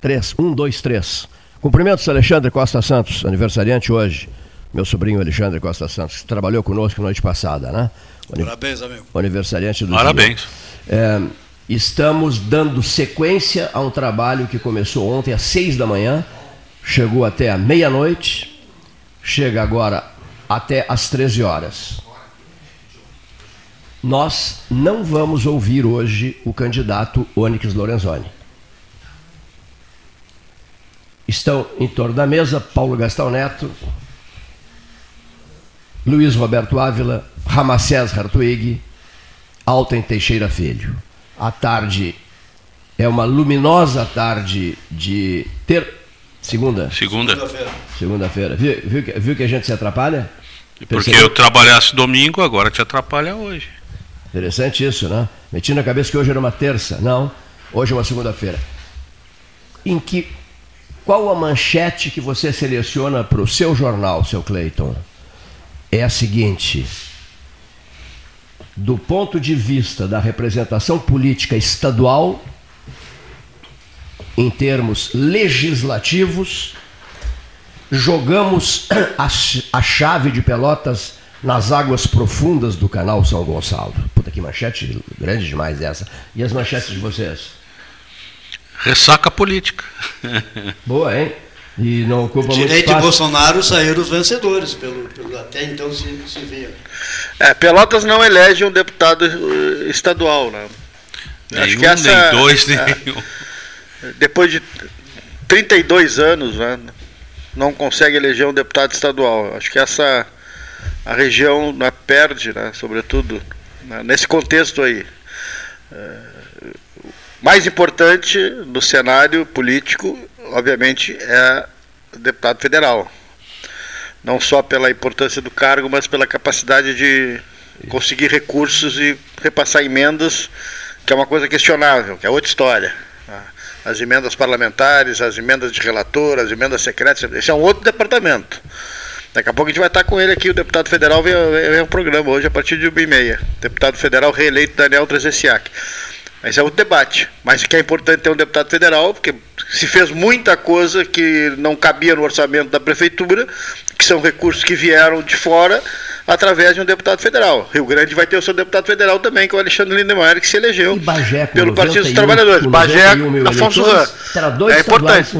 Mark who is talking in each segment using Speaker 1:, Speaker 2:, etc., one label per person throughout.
Speaker 1: Três. Um, dois, três. Cumprimentos Alexandre Costa Santos, aniversariante hoje. Meu sobrinho Alexandre Costa Santos, que trabalhou conosco noite passada, né?
Speaker 2: Parabéns, amigo.
Speaker 1: Aniversariante do
Speaker 3: Parabéns.
Speaker 1: É, estamos dando sequência a um trabalho que começou ontem às seis da manhã, chegou até a meia-noite, chega agora até às 13 horas. Nós não vamos ouvir hoje o candidato Onyx Lorenzoni. Estão em torno da mesa Paulo Gastão Neto, Luiz Roberto Ávila, Ramacés Hartwig, Alten Teixeira Filho. A tarde é uma luminosa tarde de ter segunda.
Speaker 3: Segunda.
Speaker 1: Segunda-feira. Viu, viu, que- viu que a gente se atrapalha?
Speaker 3: Porque eu trabalhasse domingo, agora te atrapalha hoje.
Speaker 1: Interessante isso, né? Meti na cabeça que hoje era uma terça. Não, hoje é uma segunda-feira. Em que qual a manchete que você seleciona para o seu jornal, seu Cleiton? É a seguinte: do ponto de vista da representação política estadual, em termos legislativos, jogamos a, ch- a chave de pelotas nas águas profundas do canal São Gonçalo. Puta que manchete grande demais essa. E as manchetes de vocês?
Speaker 3: Ressaca política.
Speaker 1: Boa, hein? E não ocupa muito
Speaker 2: Direito e
Speaker 1: espaço.
Speaker 2: Bolsonaro saíram os vencedores, pelo, pelo até então se, se via.
Speaker 4: É, Pelotas não elege um deputado eh, estadual, né? Acho que essa-
Speaker 3: nem dois,
Speaker 4: é,
Speaker 3: nenhum.
Speaker 4: Depois de 32 anos, né, não consegue eleger um deputado estadual. Acho que essa a região né, perde, né, sobretudo né, nesse contexto aí. É, mais importante no cenário político, obviamente, é o deputado federal. Não só pela importância do cargo, mas pela capacidade de conseguir recursos e repassar emendas, que é uma coisa questionável, que é outra história. né? As emendas parlamentares, as emendas de relator, as emendas secretas, esse é um outro departamento. Daqui a pouco a gente vai estar com ele aqui, o deputado federal vem, um programa hoje a partir de uma e meia. Deputado federal reeleito Daniel Trezessiak. Esse é outro debate. Mas que é importante ter um deputado federal, porque se fez muita coisa que não cabia no orçamento da prefeitura, que são recursos que vieram de fora através de um deputado federal. Rio Grande vai ter o seu deputado federal também, que é o Alexandre Lindemeyer, que se elegeu
Speaker 1: Bagé,
Speaker 4: pelo Partido dos
Speaker 1: 91
Speaker 4: Trabalhadores. Bagé,
Speaker 1: 91
Speaker 4: Afonso
Speaker 1: dois
Speaker 4: É importante.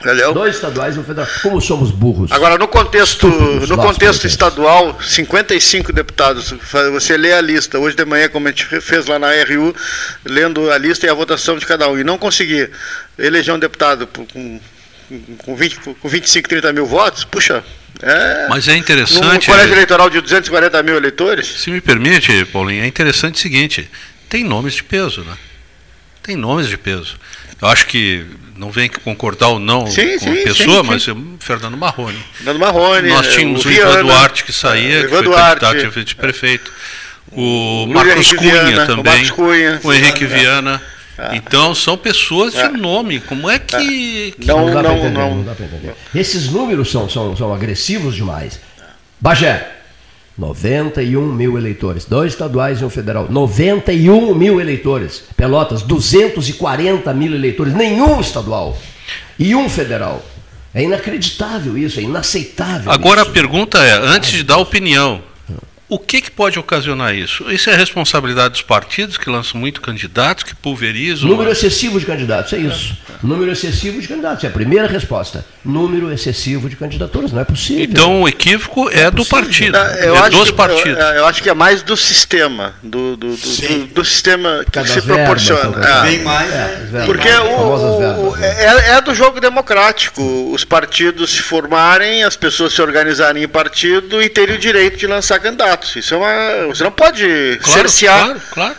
Speaker 1: Um.
Speaker 4: Entendeu?
Speaker 1: Dois estaduais e um federal. Como somos burros.
Speaker 4: Agora, no contexto,
Speaker 1: Estúpidos,
Speaker 4: no contexto estadual, 55 deputados. Você lê a lista, hoje de manhã, como a gente fez lá na RU, lendo a lista e a votação de cada um, e não conseguir eleger um deputado por- com, com, 20, com 25, 30 mil votos, puxa, é.
Speaker 3: Mas é
Speaker 4: Num
Speaker 3: interessante.
Speaker 4: colégio eleitoral de 240 mil eleitores,
Speaker 3: Se me permite, Paulinho, é interessante o seguinte: tem nomes de peso, né? Tem nomes de peso. Eu acho que não vem concordar ou não
Speaker 4: Sim,
Speaker 3: com a pessoa,
Speaker 4: sim,
Speaker 3: mas
Speaker 4: sim.
Speaker 3: o Fernando Marrone.
Speaker 4: Nando Marrone,
Speaker 3: Nós tínhamos o,
Speaker 4: Viana,
Speaker 3: Ivan Duarte que saía,
Speaker 4: eh,
Speaker 3: que
Speaker 4: Ivan
Speaker 3: foi
Speaker 4: Duarte,
Speaker 3: candidato a vice-prefeito. O Marcos
Speaker 4: Henrique
Speaker 3: Cunha
Speaker 4: Viana, o
Speaker 3: também.
Speaker 4: Marcos Cunha.
Speaker 3: o Henrique
Speaker 4: É.
Speaker 3: Viana. Então são pessoas
Speaker 4: É.
Speaker 3: de nome. Como é que. que-
Speaker 4: Não,
Speaker 1: dá pra
Speaker 4: não,
Speaker 1: entender,
Speaker 4: não.
Speaker 1: dá pra entender. Esses números são, são, são agressivos demais. Bagé, 91 mil eleitores. Dois estaduais e um federal. 91 mil eleitores. Pelotas, 240 mil eleitores. Nenhum estadual. E um federal. É inacreditável isso, é inaceitável.
Speaker 3: Agora a
Speaker 1: isso.
Speaker 3: pergunta é, antes de dar opinião, o que, que pode ocasionar isso? Isso é responsabilidade dos partidos que lançam muito candidatos, que pulverizam.
Speaker 1: Número excessivo de candidatos, é isso. Número excessivo de candidatos. É a primeira resposta. Número excessivo de candidaturas. Não é possível.
Speaker 3: Então o equívoco é do partido,
Speaker 4: É, eu
Speaker 3: é
Speaker 4: acho
Speaker 3: dos
Speaker 4: que,
Speaker 3: partidos.
Speaker 4: Eu, eu acho que é mais do sistema, do, do, do, do- do sistema que
Speaker 1: Cada
Speaker 4: se
Speaker 1: verba,
Speaker 4: proporciona. É.
Speaker 2: Bem mais,
Speaker 1: É,
Speaker 2: né?
Speaker 4: Porque o, o-
Speaker 1: né?
Speaker 4: é, é do jogo democrático os partidos se formarem, as pessoas se organizarem em partido e terem o direito de lançar candidatos. Isso é uma. Você não pode
Speaker 3: Claro,
Speaker 4: cercear.
Speaker 3: claro, claro.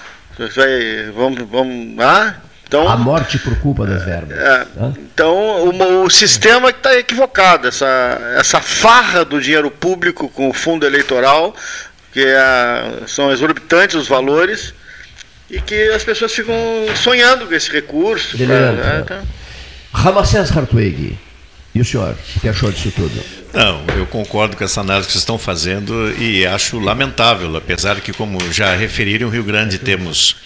Speaker 4: Vai- vamos, vamos. Ah, então.
Speaker 1: A morte por culpa das verbas.
Speaker 4: É, então, o, o sistema que está equivocado, essa, essa farra do dinheiro público com o fundo eleitoral, que é, são exorbitantes os valores, e que as pessoas ficam sonhando com esse recurso. pra- né,
Speaker 1: né?
Speaker 4: então-
Speaker 1: Ramacés Hartwig. E o senhor? O que achou disso tudo?
Speaker 5: Não, eu concordo com essa análise que vocês estão fazendo e acho lamentável, apesar que, como já referiram, em Rio Grande temos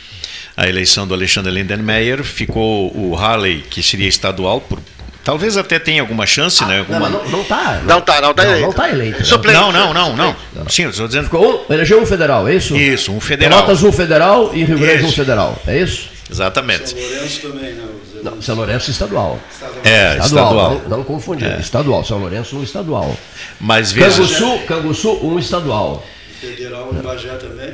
Speaker 5: a eleição do Alexandre Lindenmeyer, ficou o Halley, que seria estadual, por, talvez até tenha alguma chance, né?
Speaker 1: Não,
Speaker 5: Alguma...
Speaker 1: mas não, não tá.
Speaker 4: Não tá, não tá
Speaker 1: Não,
Speaker 4: eleito.
Speaker 1: não tá eleito. né?
Speaker 4: Suplente.
Speaker 5: não, não, não, não. Sim, eu estou dizendo.
Speaker 1: Ficou um, elegeu um federal, é isso?
Speaker 5: Isso, um federal.
Speaker 1: Pelotas um federal e Rio Grande um
Speaker 5: Isso.
Speaker 1: federal, é isso?
Speaker 5: Exatamente.
Speaker 2: São Lourenço também, né?
Speaker 1: Não, São Lourenço estadual.
Speaker 5: É, estadual.
Speaker 1: Não, não confundir. Estadual. São Lourenço um estadual.
Speaker 5: Mas veja.
Speaker 1: Canguçu, Canguçu um estadual.
Speaker 2: Federal em Bagé também.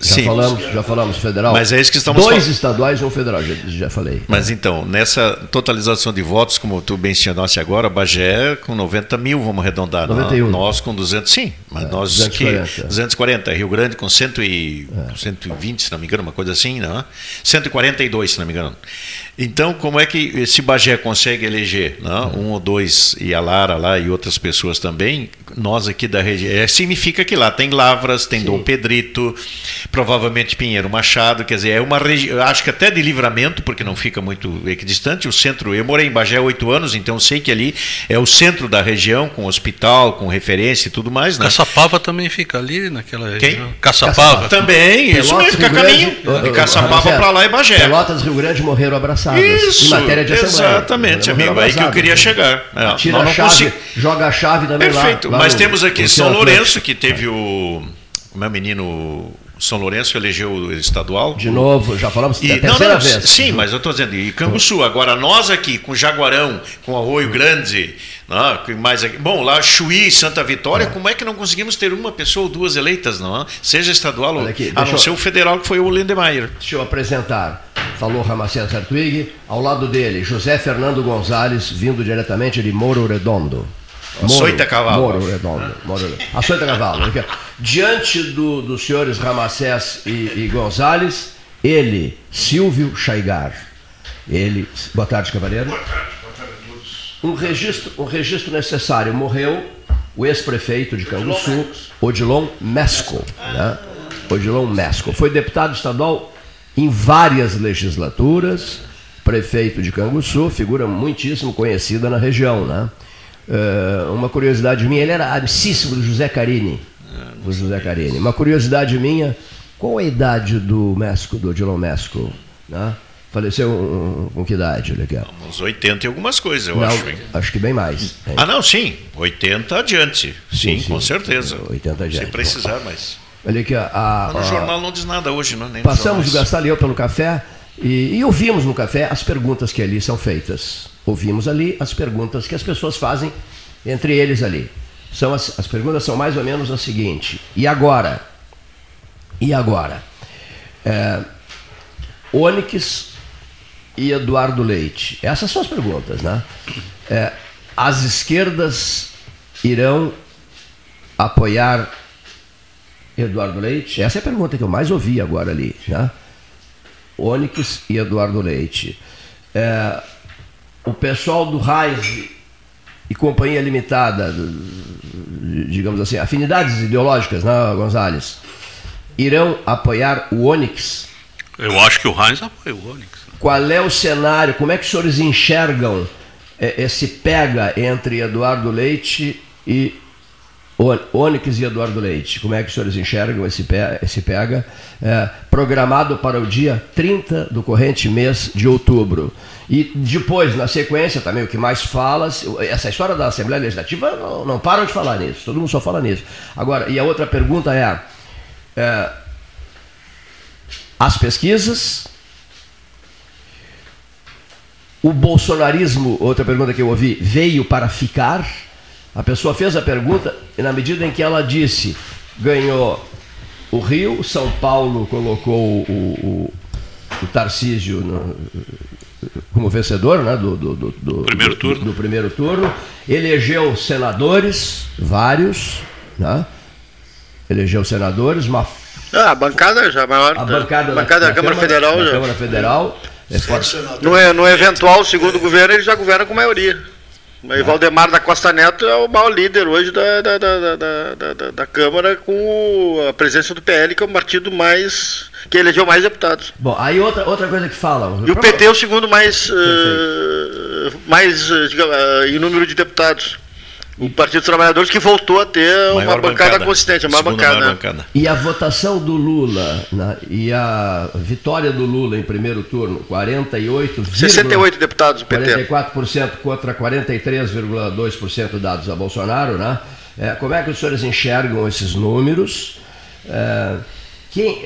Speaker 1: Já
Speaker 5: Sim.
Speaker 1: falamos, já falamos federal.
Speaker 5: Mas é isso que estamos
Speaker 1: Dois
Speaker 5: fal-
Speaker 1: estaduais e um federal, já, já falei.
Speaker 5: Mas então, nessa totalização de votos, como tu mencionaste agora, Bagé com 90 mil, vamos arredondar.
Speaker 1: 91.
Speaker 5: Nós com 200, sim, mas nós
Speaker 1: 240.
Speaker 5: que 240. Rio Grande com 100 e, 120, se não me engano, uma coisa assim, não é? 142, se não me engano. Então, como é que esse Bagé consegue eleger não? um ou dois, e a Lara lá e outras pessoas também, nós aqui da região, é, significa que lá tem Lavras, tem Dom Pedrito, provavelmente Pinheiro Machado, quer dizer, é uma região, acho que até de livramento, porque não fica muito equidistante, o centro, eu morei em Bagé há oito anos, então sei que ali é o centro da região, com hospital, com referência e tudo mais, né?
Speaker 3: Caçapava também fica ali naquela
Speaker 5: Quem?
Speaker 3: região. Caçapava.
Speaker 5: Também, isso mesmo, fica a caminho, de Caçapava para lá e Bagé.
Speaker 1: Pelotas, Rio Grande morreram abraçadas.
Speaker 5: Isso,
Speaker 1: em matéria de
Speaker 5: exatamente, amigo, aí que eu queria chegar. É,
Speaker 1: Tira a chave,
Speaker 5: consigo-
Speaker 1: joga a chave também lá.
Speaker 5: Perfeito,
Speaker 1: lá
Speaker 5: mas
Speaker 1: no-
Speaker 5: temos aqui São Lourenço, que teve o. O meu menino São Lourenço elegeu o estadual.
Speaker 1: De novo, já falamos
Speaker 5: E,
Speaker 1: é a
Speaker 5: não, não,
Speaker 1: vez.
Speaker 5: Sim, mas eu estou dizendo, e Canguçu, agora nós aqui, com Jaguarão, com Arroio Grande, né, com mais aqui, bom, lá Chuí e Santa Vitória, como é que não conseguimos ter uma pessoa ou duas eleitas, não? é? Seja estadual ou
Speaker 1: aqui,
Speaker 5: a não
Speaker 1: eu-
Speaker 5: ser o federal, que foi o Lindemeyer.
Speaker 1: Deixa eu apresentar. Falou Ramacés Hartwig. Ao lado dele, José Fernando Gonzalez, vindo diretamente de Moro Redondo.
Speaker 5: Açoita Cavalo.
Speaker 1: Moro Redondo. Moro, Açoita Cavalo. Aqui, ó. Diante do- dos senhores Ramacés e, e Gonzalez, ele, Silvio Chaigar. Ele. Boa tarde, cavaleiro. Um registro, um registro necessário. Morreu o ex-prefeito de Canguçu, Odilon Mesco. Né? Odilon Mesco. Foi deputado estadual em várias legislaturas, prefeito de Canguçu, figura muitíssimo conhecida na região. Né? Eh, uma curiosidade minha, ele era amicíssimo do José Carini. Do José Carini. Uma curiosidade minha, qual a idade do Mesco, do Odilon Mesco? Né? Faleceu um- com que idade? Ó.
Speaker 5: Uns 80 e algumas coisas, eu
Speaker 1: Não,
Speaker 5: acho. hein?
Speaker 1: acho que bem mais. hein?
Speaker 5: Ah, não, sim. 80 adiante. Sim,
Speaker 1: Sim,
Speaker 5: com
Speaker 1: sim.
Speaker 5: certeza.
Speaker 1: 80 adiante.
Speaker 5: Se precisar, mas.
Speaker 1: Olha aqui, a-
Speaker 5: Mas no
Speaker 1: a-
Speaker 5: jornal não diz nada hoje, não? Nem
Speaker 1: passamos o
Speaker 5: jornais.
Speaker 1: Gastal e eu pelo café e, e ouvimos no café as perguntas que ali são feitas. Ouvimos ali as perguntas que as pessoas fazem entre eles ali. São as, as perguntas são mais ou menos a seguinte: e agora? E agora? É, Onyx e Eduardo Leite. Essas são as perguntas, né? É, as esquerdas irão apoiar Eduardo Leite? Essa é a pergunta que eu mais ouvi agora ali, né? Onyx e Eduardo Leite. É, o pessoal do Raiz e Companhia Limitada, digamos assim, afinidades ideológicas, né, Gonzalez? Irão apoiar o Onyx?
Speaker 3: Eu acho que o Heinz apoia o Onix.
Speaker 1: Qual é o cenário? Como é que os senhores enxergam eh, esse pega entre Eduardo Leite e Onyx e Eduardo Leite? Como é que os senhores enxergam esse, esse pega? eh, programado para o dia 30 do corrente mês de outubro. E depois, na sequência, também o que mais fala, essa história da Assembleia Legislativa, não, não param de falar nisso, todo mundo só fala nisso. Agora, e a outra pergunta é, é as pesquisas o bolsonarismo, outra pergunta que eu ouvi, veio para ficar? A pessoa fez a pergunta e na medida em que ela disse, ganhou o Rio, São Paulo colocou o, o, o Tarcísio no- como vencedor né, do, do, do- do-
Speaker 3: Primeiro
Speaker 1: do-
Speaker 3: turno.
Speaker 1: do primeiro turno, elegeu senadores, vários, né? elegeu senadores, uma
Speaker 4: Ah, a bancada já maior.
Speaker 1: a
Speaker 4: da-
Speaker 1: bancada,
Speaker 4: bancada da, Câmara, Federal
Speaker 1: da
Speaker 4: já.
Speaker 1: Câmara Federal é.
Speaker 4: No, no eventual segundo governo, ele já governa com maioria. Mas Valdemar da Costa Neto é o maior líder hoje da, da, da, da, da- Câmara, com a presença do PL, que é o partido mais. que elegeu mais deputados.
Speaker 1: Bom, aí outra, outra coisa que falam.
Speaker 4: E o PT é o segundo mais, eh, mais eh, em número de deputados. O Partido dos Trabalhadores que voltou a ter uma bancada,
Speaker 5: bancada.
Speaker 4: consistente, a maior
Speaker 5: Segunda
Speaker 4: bancada.
Speaker 5: maior
Speaker 4: né?
Speaker 5: bancada.
Speaker 1: E a votação do Lula né, e a vitória do Lula em primeiro turno, 48,
Speaker 4: 68 deputados do PT.
Speaker 1: 44% contra 43,2% dados a Bolsonaro, né? É, como é que os senhores enxergam esses números? É, quem,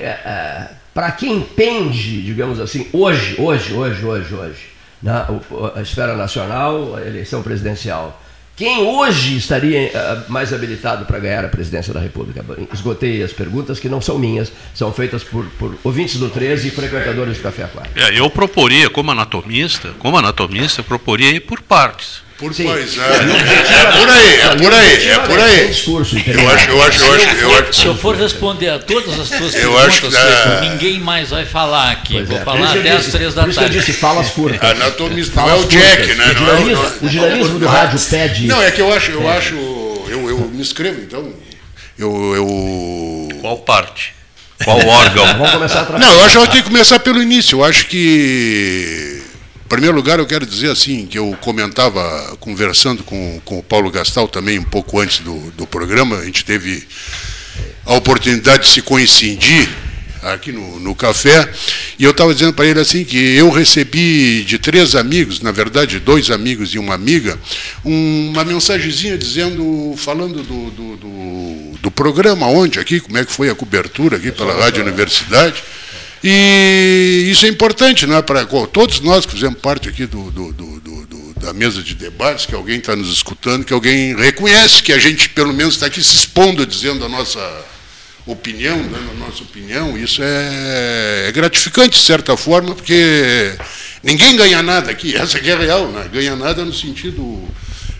Speaker 1: Para quem pende, digamos assim, hoje, hoje, hoje, hoje, hoje, né, o- a esfera nacional, a eleição presidencial, quem hoje estaria eh, mais habilitado para ganhar a presidência da República? Esgotei as perguntas que não são minhas, são feitas por, por ouvintes do 13 e frequentadores do Café Aquário.
Speaker 3: É, eu proporia, como anatomista, como anatomista, eu proporia ir por partes.
Speaker 6: Por
Speaker 1: Sim.
Speaker 6: pois é. É por aí, é por aí, é por aí.
Speaker 1: discurso,
Speaker 6: Eu acho, eu acho, eu acho, eu acho.
Speaker 7: Se eu for responder a todas as tuas
Speaker 6: Eu
Speaker 7: perguntas,
Speaker 6: acho que,
Speaker 7: Cleiton,
Speaker 6: ah,
Speaker 7: ninguém mais vai falar aqui.
Speaker 1: Pois
Speaker 7: Vou
Speaker 1: é,
Speaker 7: falar
Speaker 1: eu
Speaker 7: até
Speaker 1: disse-
Speaker 7: às três da
Speaker 1: Por isso eu
Speaker 7: tarde.
Speaker 1: disse falas curtas.
Speaker 6: Anatomista não é
Speaker 1: Falas
Speaker 6: o Jack, né?
Speaker 1: O
Speaker 6: Não é
Speaker 1: dinamismo, o dinamismo do rádio pede.
Speaker 6: Não, é que eu acho, eu acho, eu, eu me inscrevo, então. Eu, eu...
Speaker 3: Qual parte? Qual órgão?
Speaker 1: Vamos começar a.
Speaker 6: Não, eu acho que tem que começar pelo início. Eu acho que, primeiro lugar, eu quero dizer assim, que eu comentava, conversando com, com o Paulo Gastal também um pouco antes do, do programa, a gente teve a oportunidade de se coincidir aqui no, no café, e eu estava dizendo para ele assim que eu recebi de três amigos, na verdade dois amigos e uma amiga, um- uma mensagenzinha dizendo, falando do, do, do, do programa onde aqui, como é que foi a cobertura aqui pela Rádio Universidade. E isso é importante, né, para todos nós que fizemos parte aqui do, do- do- do- da mesa de debates, que alguém está nos escutando, que alguém reconhece que a gente, pelo menos, está aqui se expondo, dizendo a nossa opinião, dando a nossa opinião. Isso é, é gratificante, de certa forma, porque ninguém ganha nada aqui, essa que é real, né? ganha nada no sentido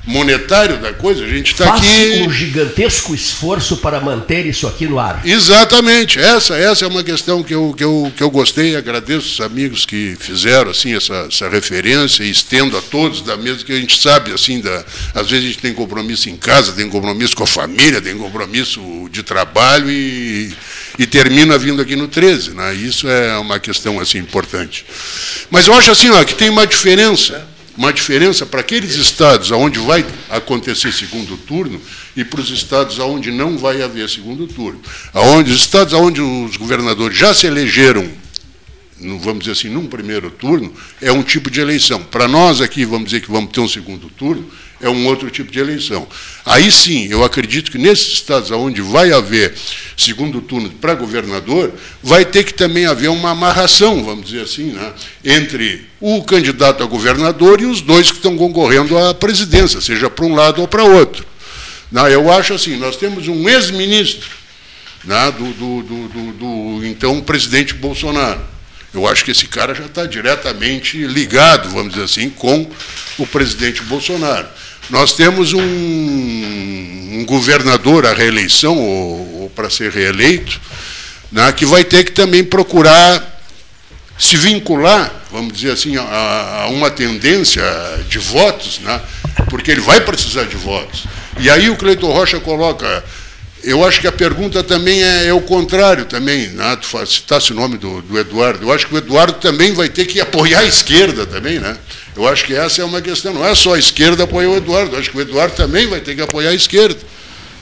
Speaker 6: monetário da coisa. A gente está aqui.
Speaker 1: um gigantesco esforço para manter isso aqui no ar.
Speaker 6: Exatamente, essa, essa é uma questão que eu, que, eu, que eu gostei, agradeço os amigos que fizeram assim, essa, essa referência e estendo a todos da mesa, que a gente sabe, assim, da, às vezes a gente tem compromisso em casa, tem compromisso com a família, tem compromisso de trabalho e, e termina vindo aqui no 13. Né? Isso é uma questão assim, importante. Mas eu acho assim, ó, que tem uma diferença uma diferença para aqueles estados onde vai acontecer segundo turno e para os estados onde não vai haver segundo turno. Aonde, os estados onde os governadores já se elegeram, vamos dizer assim, num primeiro turno, é um tipo de eleição. Para nós aqui, vamos dizer que vamos ter um segundo turno, é um outro tipo de eleição. Aí sim, eu acredito que nesses estados onde vai haver segundo turno para governador, vai ter que também haver uma amarração, vamos dizer assim, né, entre o candidato a governador e os dois que estão concorrendo à presidência, seja para um lado ou para outro. Não, eu acho assim, nós temos um ex-ministro né, do, do, do, do então presidente Bolsonaro. Eu acho que esse cara já está diretamente ligado, vamos dizer assim, com o presidente Bolsonaro. Nós temos um, um governador à reeleição, ou, ou para ser reeleito, né, que vai ter que também procurar se vincular, vamos dizer assim, a, a uma tendência de votos, né? porque ele vai precisar de votos. E aí o Cleiton Rocha coloca, eu acho que a pergunta também é, é o contrário também, né? tu citasse o nome do, do Eduardo, eu acho que o Eduardo também vai ter que apoiar a esquerda também, né? Eu acho que essa é uma questão, não é só a esquerda apoiar o Eduardo, eu acho que o Eduardo também vai ter que apoiar a esquerda.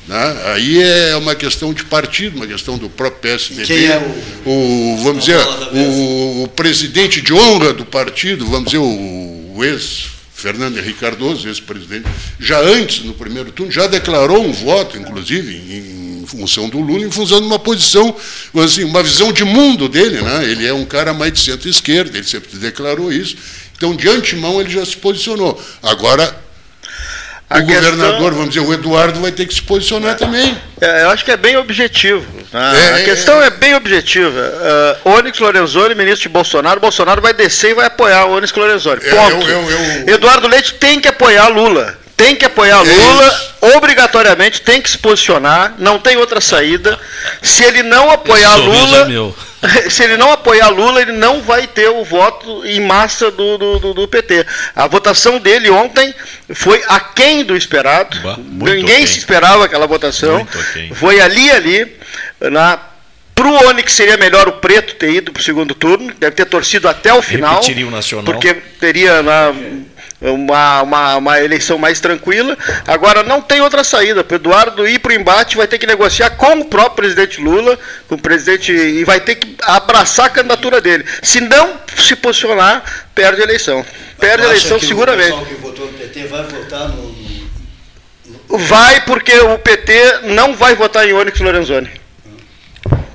Speaker 6: né? Aí é uma questão de partido, uma questão do próprio PSDB.
Speaker 2: Quem é
Speaker 6: o, vamos dizer, o, o presidente de honra do partido, vamos dizer, o, o ex Fernando Henrique Cardoso, ex-presidente, já antes, no primeiro turno, já declarou um voto, inclusive, em, em função do Lula, em função de uma posição, assim, uma visão de mundo dele, né? Ele é um cara mais de centro-esquerda, ele sempre declarou isso. Então, de antemão, ele já se posicionou. Agora, o
Speaker 4: A questão-
Speaker 6: governador, vamos dizer, o Eduardo vai ter que se posicionar também.
Speaker 4: É, eu acho que é bem objetivo. né?
Speaker 6: É,
Speaker 4: a
Speaker 6: é,
Speaker 4: questão é, bem objetiva. Uh, Onyx Lorenzoni, ministro de Bolsonaro, Bolsonaro vai descer e vai apoiar o Onyx Lorenzoni.
Speaker 6: É,
Speaker 4: Ponto.
Speaker 6: eu- eu- eu-
Speaker 4: Eduardo Leite tem que apoiar Lula. Tem que apoiar
Speaker 6: É
Speaker 4: Lula,
Speaker 6: isso.
Speaker 4: obrigatoriamente tem que se posicionar, não tem outra saída. Se ele não apoiar Lula,
Speaker 3: é meu.
Speaker 4: se ele não apoiar Lula, ele não vai ter o voto em massa do, do, do- do PT. A votação dele ontem foi aquém do esperado.
Speaker 5: Bah,
Speaker 4: Ninguém
Speaker 5: aquém.
Speaker 4: se esperava aquela votação. Foi ali, ali. Na, pro Onyx seria melhor o Preto ter ido para o segundo turno, deve ter torcido até o final.
Speaker 5: Repetiria o Nacional.
Speaker 4: Porque teria na, uma, uma, uma eleição mais tranquila. Agora não tem outra saída. Para Eduardo ir para o embate, vai ter que negociar com o próprio presidente Lula, com o presidente e vai ter que abraçar a candidatura dele. Se não se posicionar, perde a eleição. Perde a eleição seguramente.
Speaker 2: O pessoal que votou no PT vai votar no. no-
Speaker 4: Vai porque o PT não vai votar em Onyx Lorenzoni.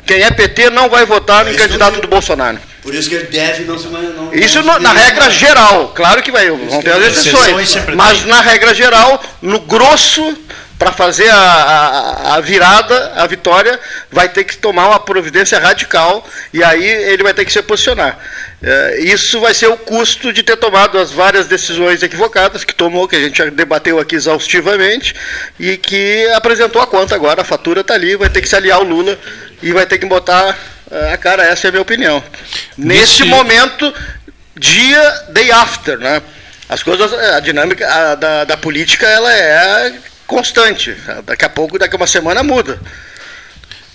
Speaker 4: Quem é PT não vai votar no
Speaker 2: Isso
Speaker 4: candidato do Bolsonaro.
Speaker 2: Por isso que ele deve não se não
Speaker 4: Isso
Speaker 2: não
Speaker 4: na regra geral, claro que vai, vão ter as
Speaker 5: Exceções
Speaker 4: mas
Speaker 5: tem.
Speaker 4: na regra geral, no grosso, para fazer a, a- a virada, a vitória, vai ter que tomar uma providência radical e aí ele vai ter que se posicionar. É, isso vai ser o custo de ter tomado as várias decisões equivocadas que tomou, que a gente já debateu aqui exaustivamente e que apresentou a conta agora, a fatura está ali, vai ter que se aliar ao Lula e vai ter que botar é, a cara, essa é a minha opinião. Nesse
Speaker 3: Nesse-
Speaker 4: momento, dia, day after, né? As coisas, a dinâmica a- da, da política, ela é constante. Daqui a pouco, daqui a uma semana muda.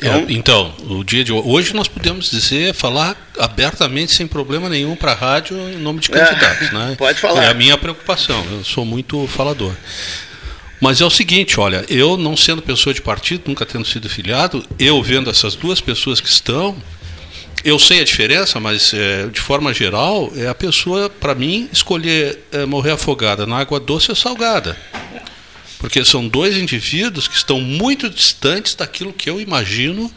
Speaker 3: É, então, o dia de ho- hoje nós podemos dizer, falar abertamente, sem problema nenhum, para a rádio em nome de
Speaker 4: É,
Speaker 3: candidatos. né?
Speaker 4: pode falar.
Speaker 3: É a minha preocupação, eu sou muito falador. Mas é o seguinte, olha, eu não sendo pessoa de partido, nunca tendo sido filiado, eu vendo essas duas pessoas que estão, eu sei a diferença, mas é, de forma geral, é a pessoa, para mim, escolher é, morrer afogada na água doce ou salgada. Porque são dois indivíduos que estão muito distantes daquilo que eu imagino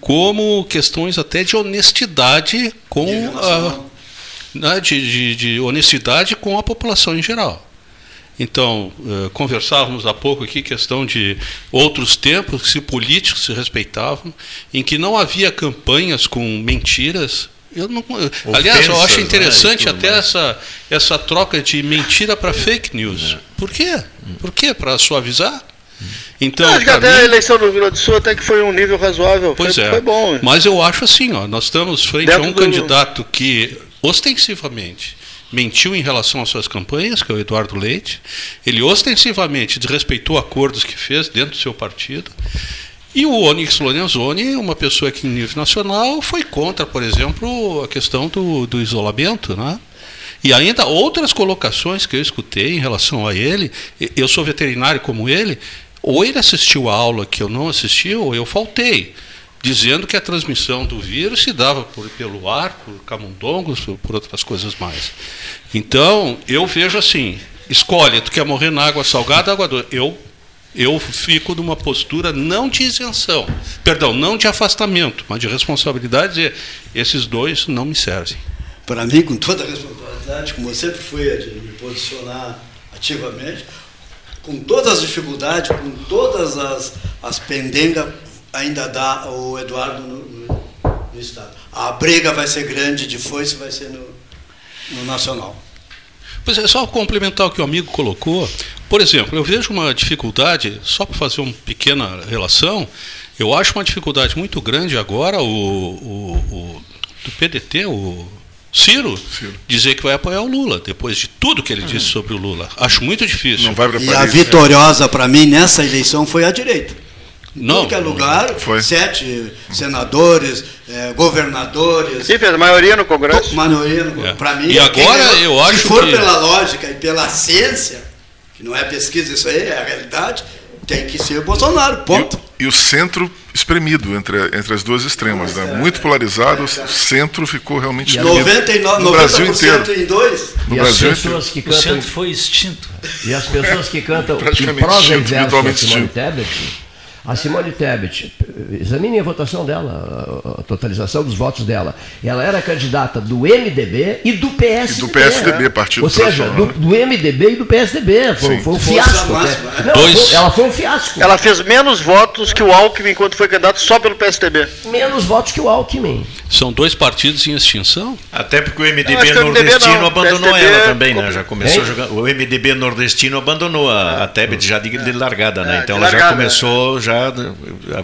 Speaker 3: como questões até de honestidade com
Speaker 2: Nível
Speaker 3: a, né, de, de- de honestidade com a população em geral. Então, eh, conversávamos há pouco aqui questão de outros tempos que se políticos se respeitavam, em que não havia campanhas com mentiras. Eu não, aliás, eu
Speaker 5: Ofensas,
Speaker 3: acho
Speaker 5: né,
Speaker 3: interessante
Speaker 5: tudo
Speaker 3: até
Speaker 5: mais.
Speaker 3: essa, essa troca de mentira para fake news. Por quê? Por quê? Para suavizar? Então,
Speaker 4: Acho que até a
Speaker 3: mim-
Speaker 4: eleição do Rio Grande do Sul até que foi um nível razoável.
Speaker 3: Pois
Speaker 4: foi,
Speaker 3: é.
Speaker 4: foi bom.
Speaker 3: Mas eu acho assim, ó, nós estamos frente
Speaker 4: Dentro
Speaker 3: a um
Speaker 4: do-
Speaker 3: candidato que ostensivamente mentiu em relação às suas campanhas, que é o Eduardo Leite. Ele ostensivamente desrespeitou acordos que fez dentro do seu partido. E o Onyx Lorenzoni, uma pessoa que em nível nacional foi contra, por exemplo, a questão do, do isolamento, né? E ainda outras colocações que eu escutei em relação a ele, eu sou veterinário como ele, ou ele assistiu a aula que eu não assisti, ou eu faltei, dizendo que a transmissão do vírus se dava por, pelo ar, por camundongos, por, por outras coisas mais. Então, eu vejo assim, escolhe, tu quer morrer na água salgada, água doce. Eu eu fico numa postura não de isenção, perdão, não de afastamento, mas de responsabilidade, dizer, esses dois não me servem.
Speaker 2: Para mim, com toda a responsabilidade, como eu sempre fui de me posicionar ativamente, com todas as dificuldades, com todas as, as pendengas, ainda dá o Eduardo no, no- no Estado. A briga vai ser grande, de foice vai ser no, no Nacional.
Speaker 3: Pois é, só complementar o que o amigo colocou. Por exemplo, eu vejo uma dificuldade, só para fazer uma pequena relação, eu acho uma dificuldade muito grande agora o, o, o do PDT, o Ciro, dizer que vai apoiar o Lula, depois de tudo que ele disse sobre o Lula. Acho muito difícil.
Speaker 6: Não vai para
Speaker 2: E a vitoriosa para mim nessa eleição foi a direita. Em
Speaker 3: Não.
Speaker 2: Tudo que é lugar,
Speaker 6: Foi.
Speaker 2: sete senadores, eh, governadores,
Speaker 4: Sim, fez a maioria no Congresso.
Speaker 2: maioria,
Speaker 3: É.
Speaker 2: para mim.
Speaker 3: E agora
Speaker 2: quem-
Speaker 3: eu acho
Speaker 2: Se for
Speaker 3: que-
Speaker 2: pela lógica e pela ciência, que não é pesquisa isso aí, é a realidade, tem que ser Bolsonaro, ponto.
Speaker 6: E o centro espremido entre, entre as duas extremas. Né? Muito polarizado, o centro ficou realmente espremido.
Speaker 2: 99,
Speaker 6: no Brasil
Speaker 2: 90%
Speaker 6: inteiro.
Speaker 2: em dois.
Speaker 6: No
Speaker 1: e as
Speaker 6: Brasil inteiro.
Speaker 1: pessoas que
Speaker 7: O
Speaker 1: cantam
Speaker 7: centro foi extinto.
Speaker 1: E as pessoas que cantam em
Speaker 6: Praticamente
Speaker 1: prosa e
Speaker 6: extinto,
Speaker 1: verso a Simone Tebet, examine a votação dela, a- totalização dos votos dela. Ela era candidata do MDB e do PSDB.
Speaker 6: E do PSDB, Partido
Speaker 1: Ou seja, do,
Speaker 6: né?
Speaker 1: do MDB e do PSDB. Foi,
Speaker 6: Sim.
Speaker 1: foi um fiasco. né?
Speaker 2: né?
Speaker 1: Não,
Speaker 3: Dois.
Speaker 1: foi- ela foi um fiasco.
Speaker 4: Ela fez menos votos que o Alckmin enquanto foi candidato só pelo PSDB.
Speaker 1: Menos votos que o Alckmin.
Speaker 3: São dois partidos em extinção?
Speaker 5: Até porque o MDB
Speaker 4: acho que o MDB
Speaker 5: nordestino
Speaker 4: não,
Speaker 5: abandonou
Speaker 4: PSDB
Speaker 5: ela também, né? Já começou
Speaker 1: Hein?
Speaker 5: jogando. O MDB nordestino abandonou a, a Tebet já de, de largada, né?
Speaker 4: É,
Speaker 5: então ela já começou já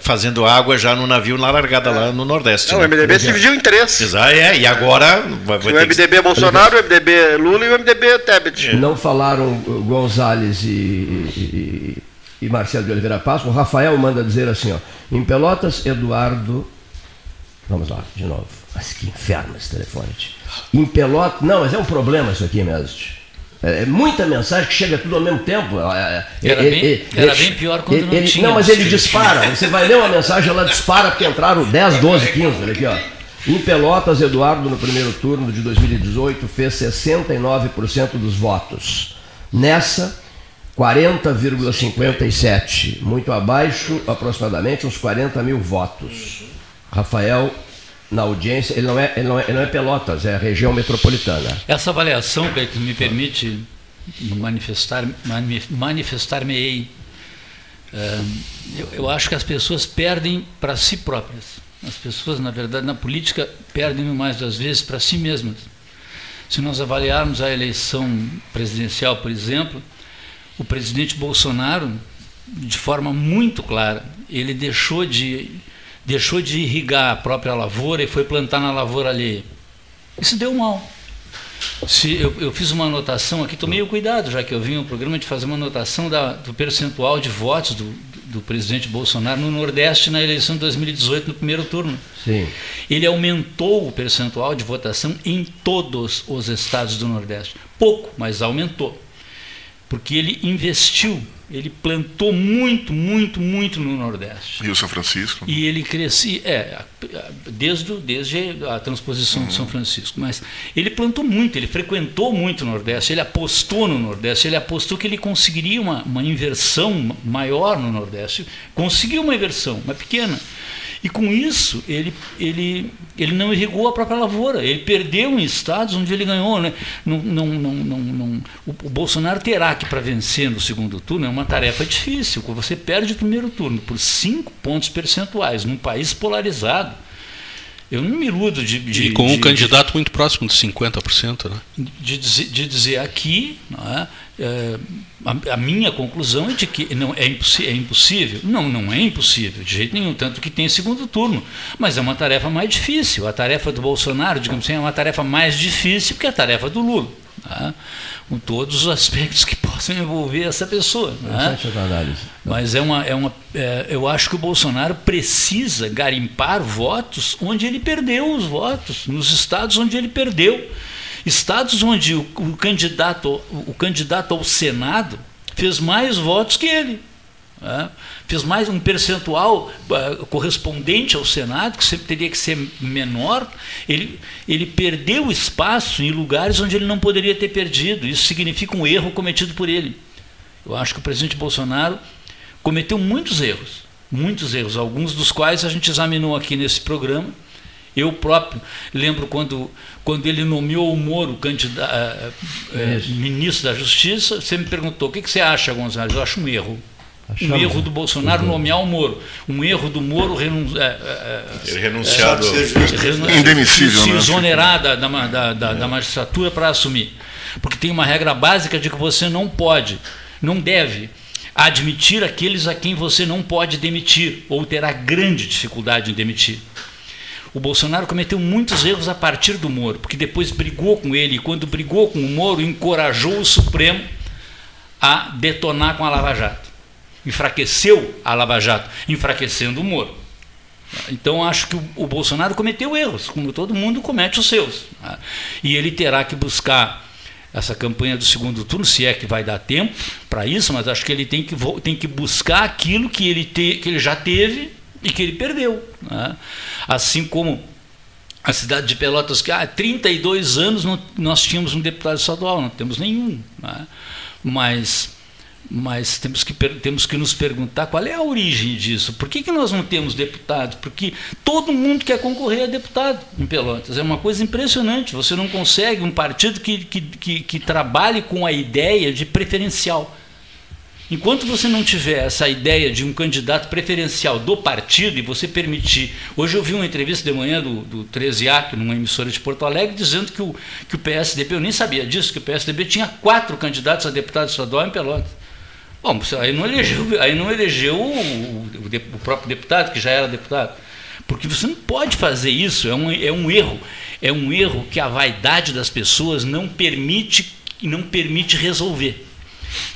Speaker 5: fazendo água já no navio na largada lá no Nordeste.
Speaker 4: Não, o
Speaker 5: né?
Speaker 4: MDB se dividiu em três.
Speaker 5: Exato, é, e agora vai, vai
Speaker 4: O
Speaker 5: ter que-
Speaker 4: MDB Bolsonaro, o MDB Lula e o MDB Tebet.
Speaker 1: Não falaram Gonzalez e, e, e Marcelo de Oliveira Páscoa. O Rafael manda dizer assim, ó. Em Pelotas, Eduardo. Vamos lá, de novo. Mas que inferno esse telefone. tio. Em Pelotas. Não, mas é um problema isso aqui mesmo. tio. É, é muita mensagem que chega tudo ao mesmo tempo. É, é,
Speaker 7: Era
Speaker 1: é,
Speaker 7: bem- era bem pior quando não
Speaker 1: ele-
Speaker 7: tinha
Speaker 1: Não, mas ele dispara. Você vai ler uma mensagem, ela dispara porque entraram 10, 12, 15. Olha aqui, ó. Em Pelotas, Eduardo, no primeiro turno de 2018, fez 69% dos votos. Nessa, 40,57. Muito abaixo, aproximadamente, uns 40 mil votos. Rafael, na audiência, ele não é, ele não é, ele não é Pelotas, é a região metropolitana.
Speaker 7: Essa avaliação que me permite manifestar, mani- manifestar-me-ei. eh, eu, eu acho que as pessoas perdem para si próprias. As pessoas, na verdade, na política, perdem mais das vezes para si mesmas. Se nós avaliarmos a eleição presidencial, por exemplo, o presidente Bolsonaro, de forma muito clara, ele deixou de, deixou de irrigar a própria lavoura e foi plantar na lavoura alheia. Isso deu mal. Se eu, eu fiz uma anotação aqui, tomei o cuidado, já que eu vim ao programa, de fazer uma anotação da- do percentual de votos do, do presidente Bolsonaro no Nordeste na eleição de 2018, no primeiro turno.
Speaker 1: Sim.
Speaker 7: Ele aumentou o percentual de votação em todos os estados do Nordeste. Pouco, mas aumentou. Porque ele investiu, ele plantou muito, muito, muito no Nordeste.
Speaker 8: E o São Francisco?
Speaker 7: E ele crescia, é, desde, desde a transposição de São Francisco. Mas ele plantou muito, ele frequentou muito o Nordeste, ele apostou no Nordeste, ele apostou que ele conseguiria uma, uma inversão maior no Nordeste. Conseguiu uma inversão, mas pequena. E com isso, ele, ele, ele não irrigou a própria lavoura. Ele perdeu em estados onde ele ganhou. Né? Não, não, não, não, não- o, o Bolsonaro terá que, para vencer no segundo turno, é uma tarefa difícil. Você perde o primeiro turno por cinco pontos percentuais num país polarizado. Eu não me iludo de. de
Speaker 3: E com
Speaker 7: de-
Speaker 3: um candidato muito próximo de 50%, né?
Speaker 7: de dizer, de dizer aqui, não é? É, a, a minha conclusão é de que não é, impossi- é impossível. Não, não é impossível, de jeito nenhum, tanto que tem segundo turno. Mas é uma tarefa mais difícil. A tarefa do Bolsonaro, digamos assim, é uma tarefa mais difícil que a tarefa do Lula. tá? Com todos os aspectos que possam envolver essa pessoa. é?
Speaker 1: Análise.
Speaker 7: Mas é uma, é uma, é, eu acho que o Bolsonaro precisa garimpar votos onde ele perdeu os votos, nos estados onde ele perdeu. Estados onde o, o candidato, o candidato ao Senado fez mais votos que ele. né? Fez mais um percentual eh, correspondente ao Senado, que sempre teria que ser menor. Ele, ele perdeu espaço em lugares onde ele não poderia ter perdido. Isso significa um erro cometido por ele. Eu acho que o presidente Bolsonaro cometeu muitos erros, muitos erros, alguns dos quais a gente examinou aqui nesse programa. Eu próprio lembro quando, quando ele nomeou o Moro eh, ministro da Justiça, você me perguntou o que, que você acha, Gonzalez? Eu acho um erro. Um erro do Bolsonaro nomear o Moro. Um erro do Moro renun- eh,
Speaker 5: Ele renunciado.
Speaker 7: Renu-
Speaker 8: Indemissível,
Speaker 7: se
Speaker 8: né?
Speaker 7: exonerar da, da, da, da- da magistratura para assumir. Porque tem uma regra básica de que você não pode, não deve admitir aqueles a quem você não pode demitir, ou terá grande dificuldade em demitir. O Bolsonaro cometeu muitos erros a partir do Moro, porque depois brigou com ele, e quando brigou com o Moro, encorajou o Supremo a detonar com a Lava Jato. Enfraqueceu a Lava Jato, enfraquecendo o Moro. Então acho que o, Bolsonaro cometeu erros, como todo mundo comete os seus. E ele terá que buscar essa campanha do segundo turno, se é que vai dar tempo para isso, mas acho que ele tem que, tem que buscar aquilo que ele, te, que ele já teve e que ele perdeu. né? Assim como a cidade de Pelotas, que há 32 anos não, nós tínhamos um deputado estadual, não temos nenhum. né? Mas, mas temos, que, temos que nos perguntar qual é a origem disso. Por que, que nós não temos deputados? Porque todo mundo quer concorrer a deputado em Pelotas. É uma coisa impressionante. Você não consegue um partido que, que, que, que trabalhe com a ideia de preferencial. Enquanto você não tiver essa ideia de um candidato preferencial do partido e você permitir. Hoje eu vi uma entrevista de manhã do, do 13A, numa emissora de Porto Alegre, dizendo que o, que o PSDB, eu nem sabia disso, que o PSDB tinha quatro candidatos a deputado estadual em Pelotas. Bom, aí não elegeu, aí não elegeu o, o o próprio deputado, que já era deputado. Porque você não pode fazer isso, é um, é um erro. É um erro que a vaidade das pessoas não permite, não permite resolver.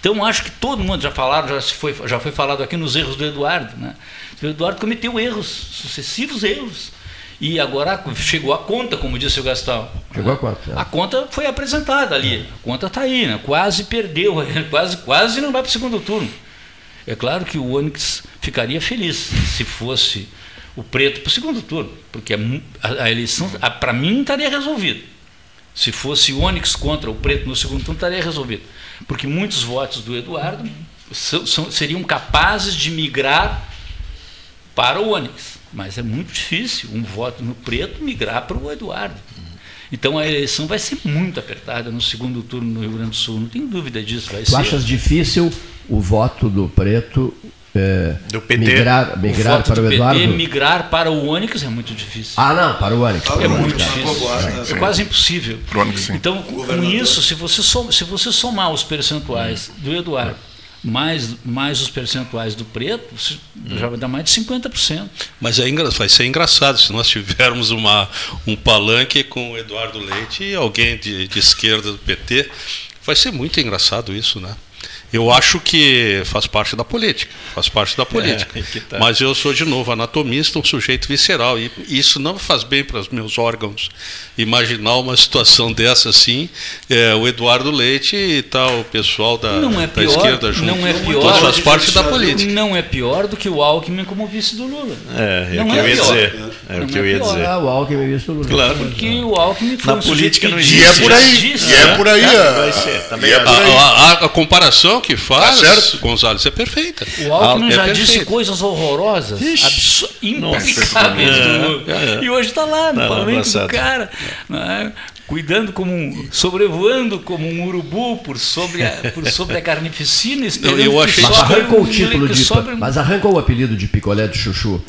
Speaker 7: Então acho que todo mundo já falaram, já foi, já foi falado aqui nos erros do Eduardo, né? O Eduardo cometeu erros, sucessivos erros. E agora chegou a conta, como disse o Gastão.
Speaker 1: Chegou a conta.
Speaker 7: A conta foi apresentada ali. A conta está aí, né? quase perdeu, quase, quase não vai para o segundo turno. É claro que o Onix ficaria feliz se fosse o preto para o segundo turno, porque a, a eleição, para mim, estaria resolvida. Se fosse o Onix contra o preto no segundo turno, estaria resolvido. Porque muitos votos do Eduardo são, são, seriam capazes de migrar para o Onix. Mas é muito difícil um voto no preto migrar para o Eduardo. Então a eleição vai ser muito apertada no segundo turno no Rio Grande do Sul, não tem dúvida disso. Vai
Speaker 1: tu
Speaker 7: ser.
Speaker 1: achas difícil o voto do preto é,
Speaker 5: Do PT.
Speaker 1: migrar, migrar
Speaker 7: o
Speaker 1: para
Speaker 7: do
Speaker 1: o Eduardo?
Speaker 7: PT migrar para o Onix é muito difícil.
Speaker 1: Ah, não, para o Onix.
Speaker 7: É muito difícil. É quase impossível.
Speaker 8: Onix, sim.
Speaker 7: Então, com isso, se você, som- se você somar os percentuais do Eduardo mais, mais os percentuais do preto, você já vai dar mais de 50%.
Speaker 3: Mas é engra- vai ser engraçado se nós tivermos uma, um palanque com o Eduardo Leite e alguém de, de esquerda do PT. Vai ser muito engraçado isso, né? Eu acho que faz parte da política, faz parte da política.
Speaker 5: É, tá.
Speaker 3: Mas eu sou, de novo, anatomista, um sujeito visceral. E isso não faz bem para os meus órgãos imaginar uma situação dessa assim. É, o Eduardo Leite e tal, o pessoal da,
Speaker 7: Não é
Speaker 3: da
Speaker 7: pior,
Speaker 3: esquerda junto.
Speaker 7: não é pior.
Speaker 3: Todos faz parte da política.
Speaker 7: Não é pior do que o Alckmin como vice do Lula.
Speaker 5: É, é o que
Speaker 7: é
Speaker 5: eu ia
Speaker 7: pior.
Speaker 5: dizer. É o que
Speaker 7: é
Speaker 5: eu ia
Speaker 7: pior.
Speaker 5: dizer.
Speaker 1: Ah, o Alckmin visto Lula.
Speaker 5: Claro.
Speaker 7: Porque o Alckmin foi
Speaker 5: Na
Speaker 7: um
Speaker 5: política não
Speaker 8: E
Speaker 5: existe
Speaker 8: é por aí.
Speaker 7: disse-
Speaker 8: E é por aí. e é por aí.
Speaker 3: A comparação que faz,
Speaker 8: Tá certo.
Speaker 3: Gonzalez, é perfeita.
Speaker 7: O Alckmin
Speaker 3: É
Speaker 7: já disse coisas horrorosas, do Lula.
Speaker 5: É, é.
Speaker 7: E hoje está lá no
Speaker 5: Tá lá
Speaker 7: parlamento do cara, né, cuidando como um, sobrevoando como um urubu por sobre a, por sobre a carnificina, esperando
Speaker 3: eu
Speaker 7: que
Speaker 3: achei-
Speaker 1: Mas
Speaker 7: sobre
Speaker 1: arrancou
Speaker 7: um-
Speaker 1: o título
Speaker 7: que
Speaker 1: de.
Speaker 7: sobre um-
Speaker 1: Mas arrancou o apelido de picolé de chuchu.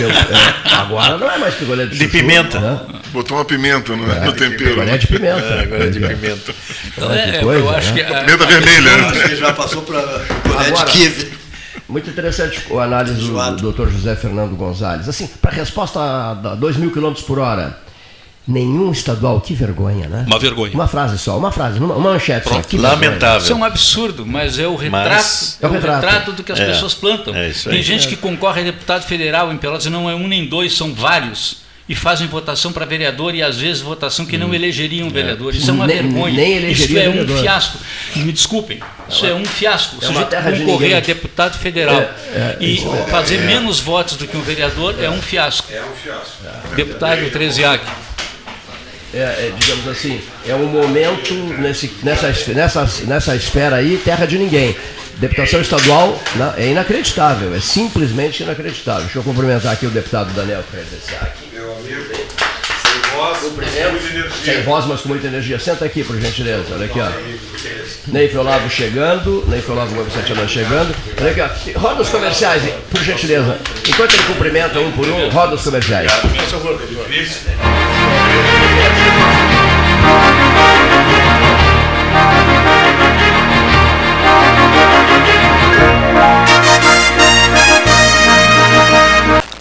Speaker 1: Eu- é, agora não é mais picolé de
Speaker 5: De
Speaker 1: chuchu.
Speaker 5: pimenta.
Speaker 1: Né?
Speaker 8: Botou uma pimenta no, no tempero.
Speaker 1: Picolé de pimenta.
Speaker 5: É, agora é de
Speaker 1: é.
Speaker 5: pimenta.
Speaker 7: Então, é,
Speaker 1: que
Speaker 7: eu
Speaker 1: coisa,
Speaker 7: acho
Speaker 1: né?
Speaker 7: que a-
Speaker 8: Pimenta vermelha. né?
Speaker 2: Acho que já passou para colher
Speaker 1: Agora-
Speaker 2: de.
Speaker 1: Muito interessante a análise do, do Dr. José Fernando Gonzalez. Assim, para resposta a 2 mil quilômetros por hora, nenhum estadual, que vergonha, né?
Speaker 3: Uma vergonha.
Speaker 1: Uma frase só, uma frase, uma, uma manchete só. Que vergonha.
Speaker 5: Lamentável.
Speaker 7: Isso é um absurdo, mas é o retrato,
Speaker 5: Mas-
Speaker 7: é o
Speaker 1: É o retrato.
Speaker 7: retrato do que as
Speaker 5: É.
Speaker 7: pessoas plantam.
Speaker 5: É isso
Speaker 7: Tem gente que concorre a deputado federal em Pelotas, e não é um nem dois, são vários. E fazem votação para vereador e às vezes votação que não elegeriam um vereador. Isso é uma
Speaker 1: Nem-
Speaker 7: vergonha.
Speaker 1: nem
Speaker 7: isso é um
Speaker 1: vereador.
Speaker 7: fiasco. Me desculpem, isso é, um fiasco. O
Speaker 1: é
Speaker 7: sujeito concorrer a deputado federal
Speaker 1: É, é,
Speaker 7: e
Speaker 1: é.
Speaker 7: fazer menos votos do que um vereador é um fiasco.
Speaker 9: É um fiasco.
Speaker 7: Deputado Treziak.
Speaker 1: É, é, digamos assim, é um momento nesse, nessa, nessa, nessa esfera aí, terra de ninguém. Deputação estadual é inacreditável, é simplesmente inacreditável. Deixa eu cumprimentar aqui o deputado Daniel Fredesiak.
Speaker 9: Meu amigo, sem voz, com muita
Speaker 1: Sem
Speaker 9: energia.
Speaker 1: voz, mas com muita energia. Senta aqui, por gentileza. Olha aqui, ó. Ney Felavo chegando, Ney Felavo Gomes Santana chegando. Olha aqui, ó. Roda os comerciais, por gentileza. Enquanto ele cumprimenta um por um, roda os comerciais.
Speaker 9: Difícil.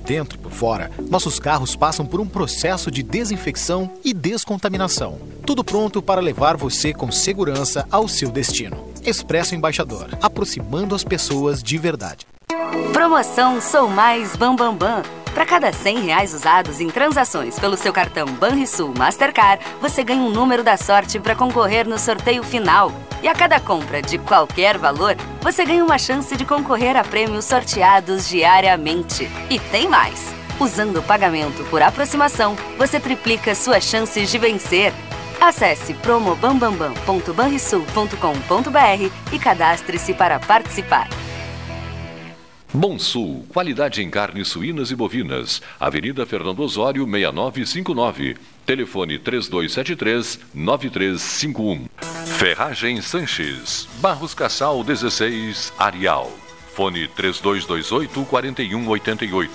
Speaker 10: Por dentro e por fora, nossos carros passam por um processo de desinfecção e descontaminação. Tudo pronto para levar você com segurança ao seu destino. Expresso Embaixador, aproximando as pessoas de verdade.
Speaker 11: Promoção Sou Mais Bambambam. Bam, Bam. Para cada 100 reais usados em transações pelo seu cartão Banrisul Mastercard, você ganha um número da sorte para concorrer no sorteio final. E a cada compra de qualquer valor, você ganha uma chance de concorrer a prêmios sorteados diariamente. E tem mais! Usando o pagamento por aproximação, você triplica suas chances de vencer. Acesse promobambambam.banrisul.com.br e cadastre-se para participar.
Speaker 12: Bom Sul, qualidade em carnes suínas e bovinas. Avenida Fernando Osório, 6959. Telefone 3273-9351. Ferragem Sanches. Barros Cassal 16, Arial. Fone 3228-4188.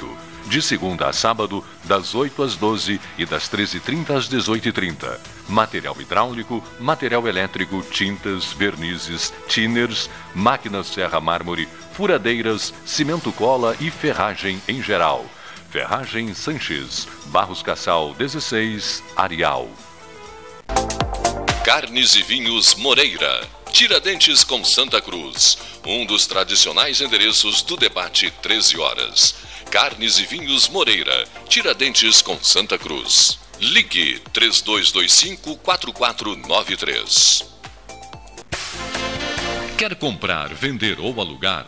Speaker 12: De segunda a sábado, das 8 às 12 e das 13h30 às 18h30. Material hidráulico, material elétrico, tintas, vernizes, tinners, máquinas serra mármore, furadeiras, cimento cola e ferragem em geral. Ferragem Sanches, Barros Cassal 16, Arial.
Speaker 13: Carnes e Vinhos Moreira. Tiradentes com Santa Cruz. Um dos tradicionais endereços do debate 13 horas. Carnes e Vinhos Moreira. Tiradentes com Santa Cruz. Ligue 3225 4493.
Speaker 12: Quer comprar, vender ou alugar?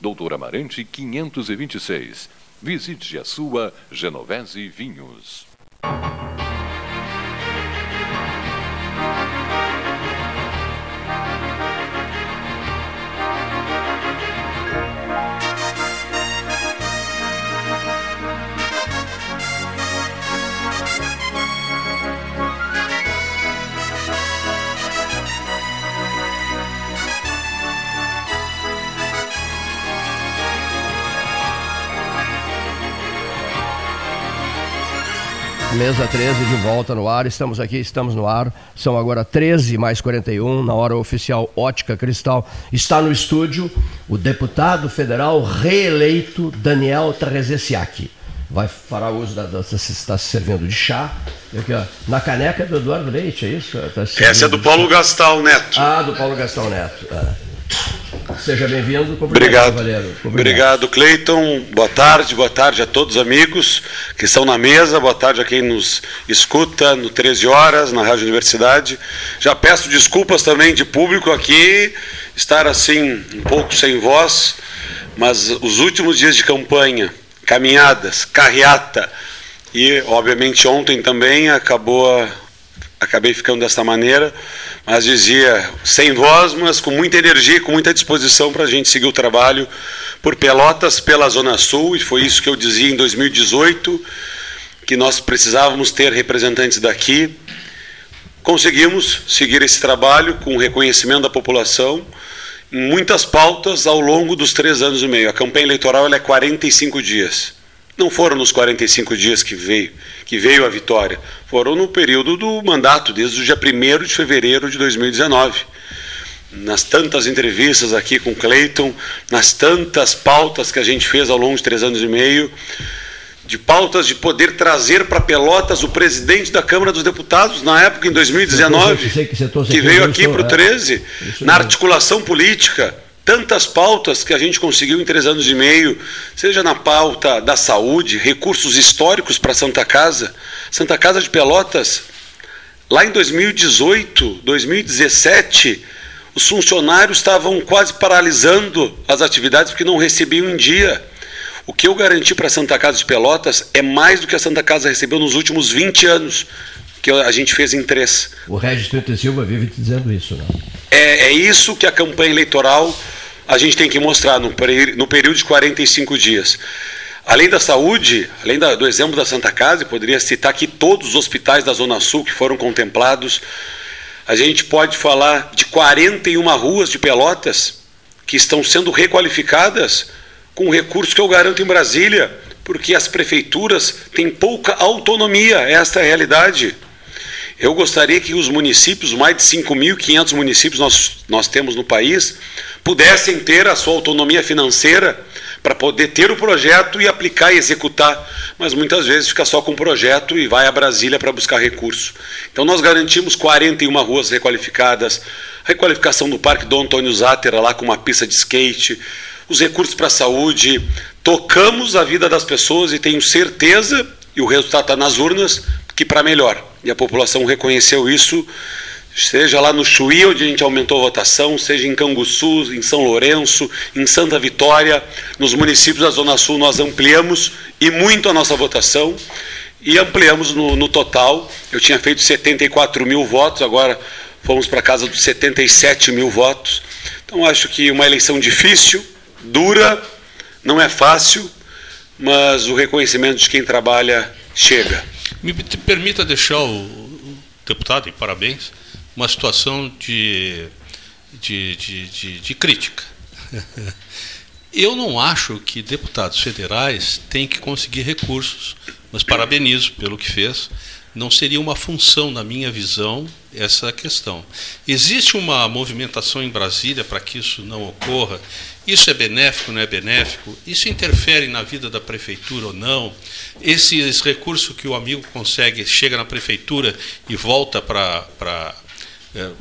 Speaker 12: Doutor Amarante 526. Visite a sua Genovese Vinhos.
Speaker 1: Mesa 13 de volta no ar. Estamos aqui, estamos no ar. São agora 13 mais 41, na hora oficial Ótica Cristal. Está no estúdio o deputado federal reeleito Daniel Trezessiak. Vai fará uso da, da está se servindo de chá. Aqui, ó, na caneca do Eduardo Leite, é isso? Tá
Speaker 14: Essa é do Paulo Gastal Neto.
Speaker 1: Ah, do Paulo Gastal Neto. É. Seja bem-vindo.
Speaker 14: Obrigado. Obrigado. Obrigado, Cleiton. Boa tarde, boa tarde a todos os amigos que estão na mesa, boa tarde a quem nos escuta no 13 horas, na Rádio Universidade. Já peço desculpas também de público aqui, estar assim um pouco sem voz, mas os últimos dias de campanha, caminhadas, carreata e, obviamente, ontem também acabou acabei ficando dessa maneira, mas dizia sem voz, mas com muita energia com muita disposição para a gente seguir o trabalho por Pelotas, pela Zona Sul, e foi isso que eu dizia em 2018, que nós precisávamos ter representantes daqui. Conseguimos seguir esse trabalho com reconhecimento da população em muitas pautas ao longo dos três anos e meio. A campanha eleitoral é 45 dias. Não foram nos 45 dias que veio, que veio a vitória, foram no período do mandato, desde o dia 1 de fevereiro de 2019. Nas tantas entrevistas aqui com Cleiton, nas tantas pautas que a gente fez ao longo de três anos e meio, de pautas de poder trazer para Pelotas o presidente da Câmara dos Deputados, na época, em 2019, que veio aqui para o 13, na articulação política tantas pautas que a gente conseguiu em três anos e meio, seja na pauta da saúde, recursos históricos para Santa Casa. Santa Casa de Pelotas, lá em 2018, 2017, os funcionários estavam quase paralisando as atividades porque não recebiam em dia. O que eu garanti para a Santa Casa de Pelotas é mais do que a Santa Casa recebeu nos últimos 20 anos, que a gente fez em três.
Speaker 1: O Regis Trento Silva vive dizendo isso, não?
Speaker 14: É, é isso que a campanha eleitoral a gente tem que mostrar no, no período de 45 dias. Além da saúde, além da, do exemplo da Santa Casa, poderia citar aqui todos os hospitais da Zona Sul que foram contemplados. A gente pode falar de 41 ruas de Pelotas que estão sendo requalificadas com recursos que eu garanto em Brasília, porque as prefeituras têm pouca autonomia, esta é a realidade. Eu gostaria que os municípios, mais de 5.500 municípios nós, nós temos no país, pudessem ter a sua autonomia financeira para poder ter o projeto e aplicar e executar, mas muitas vezes fica só com o projeto e vai a Brasília para buscar recurso. Então nós garantimos 41 ruas requalificadas, requalificação do Parque Dom Antônio Zátera lá com uma pista de skate, os recursos para a saúde, tocamos a vida das pessoas e tenho certeza, e o resultado está nas urnas, que para melhor. E a população reconheceu isso, seja lá no Chuí, onde a gente aumentou a votação, seja em Canguçu, em São Lourenço, em Santa Vitória, nos municípios da Zona Sul nós ampliamos e muito a nossa votação e ampliamos no, no total. Eu tinha feito 74 mil votos, agora fomos para casa dos 77 mil votos. Então acho que uma eleição difícil, dura, não é fácil, mas o reconhecimento de quem trabalha chega.
Speaker 3: Me permita deixar o deputado, e parabéns, uma situação de, de, de, de, de crítica. Eu não acho que deputados federais têm que conseguir recursos, mas parabenizo pelo que fez. Não seria uma função, na minha visão, essa questão. Existe uma movimentação em Brasília para que isso não ocorra. Isso é benéfico, não é benéfico? Isso interfere na vida da prefeitura ou não? Esses recursos que o amigo consegue, chega na prefeitura e volta para É,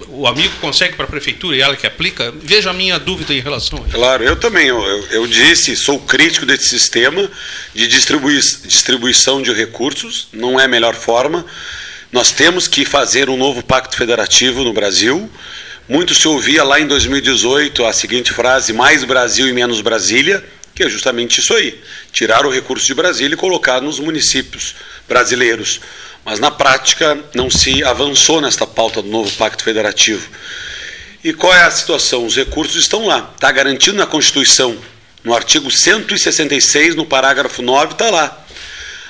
Speaker 3: o amigo consegue para a prefeitura e ela que aplica? Veja a minha dúvida em relação a isso.
Speaker 14: Claro, eu também. Eu, eu, eu disse, sou crítico desse sistema de distribui distribuição de recursos, não é a melhor forma. Nós temos que fazer um novo pacto federativo no Brasil. Muito se ouvia lá em 2018 a seguinte frase: mais Brasil e menos Brasília, que é justamente isso aí: tirar o recurso de Brasília e colocar nos municípios brasileiros. Mas na prática não se avançou nesta pauta do novo pacto federativo. E qual é a situação? Os recursos estão lá, está garantido na Constituição. No artigo 166, no parágrafo 9, está lá.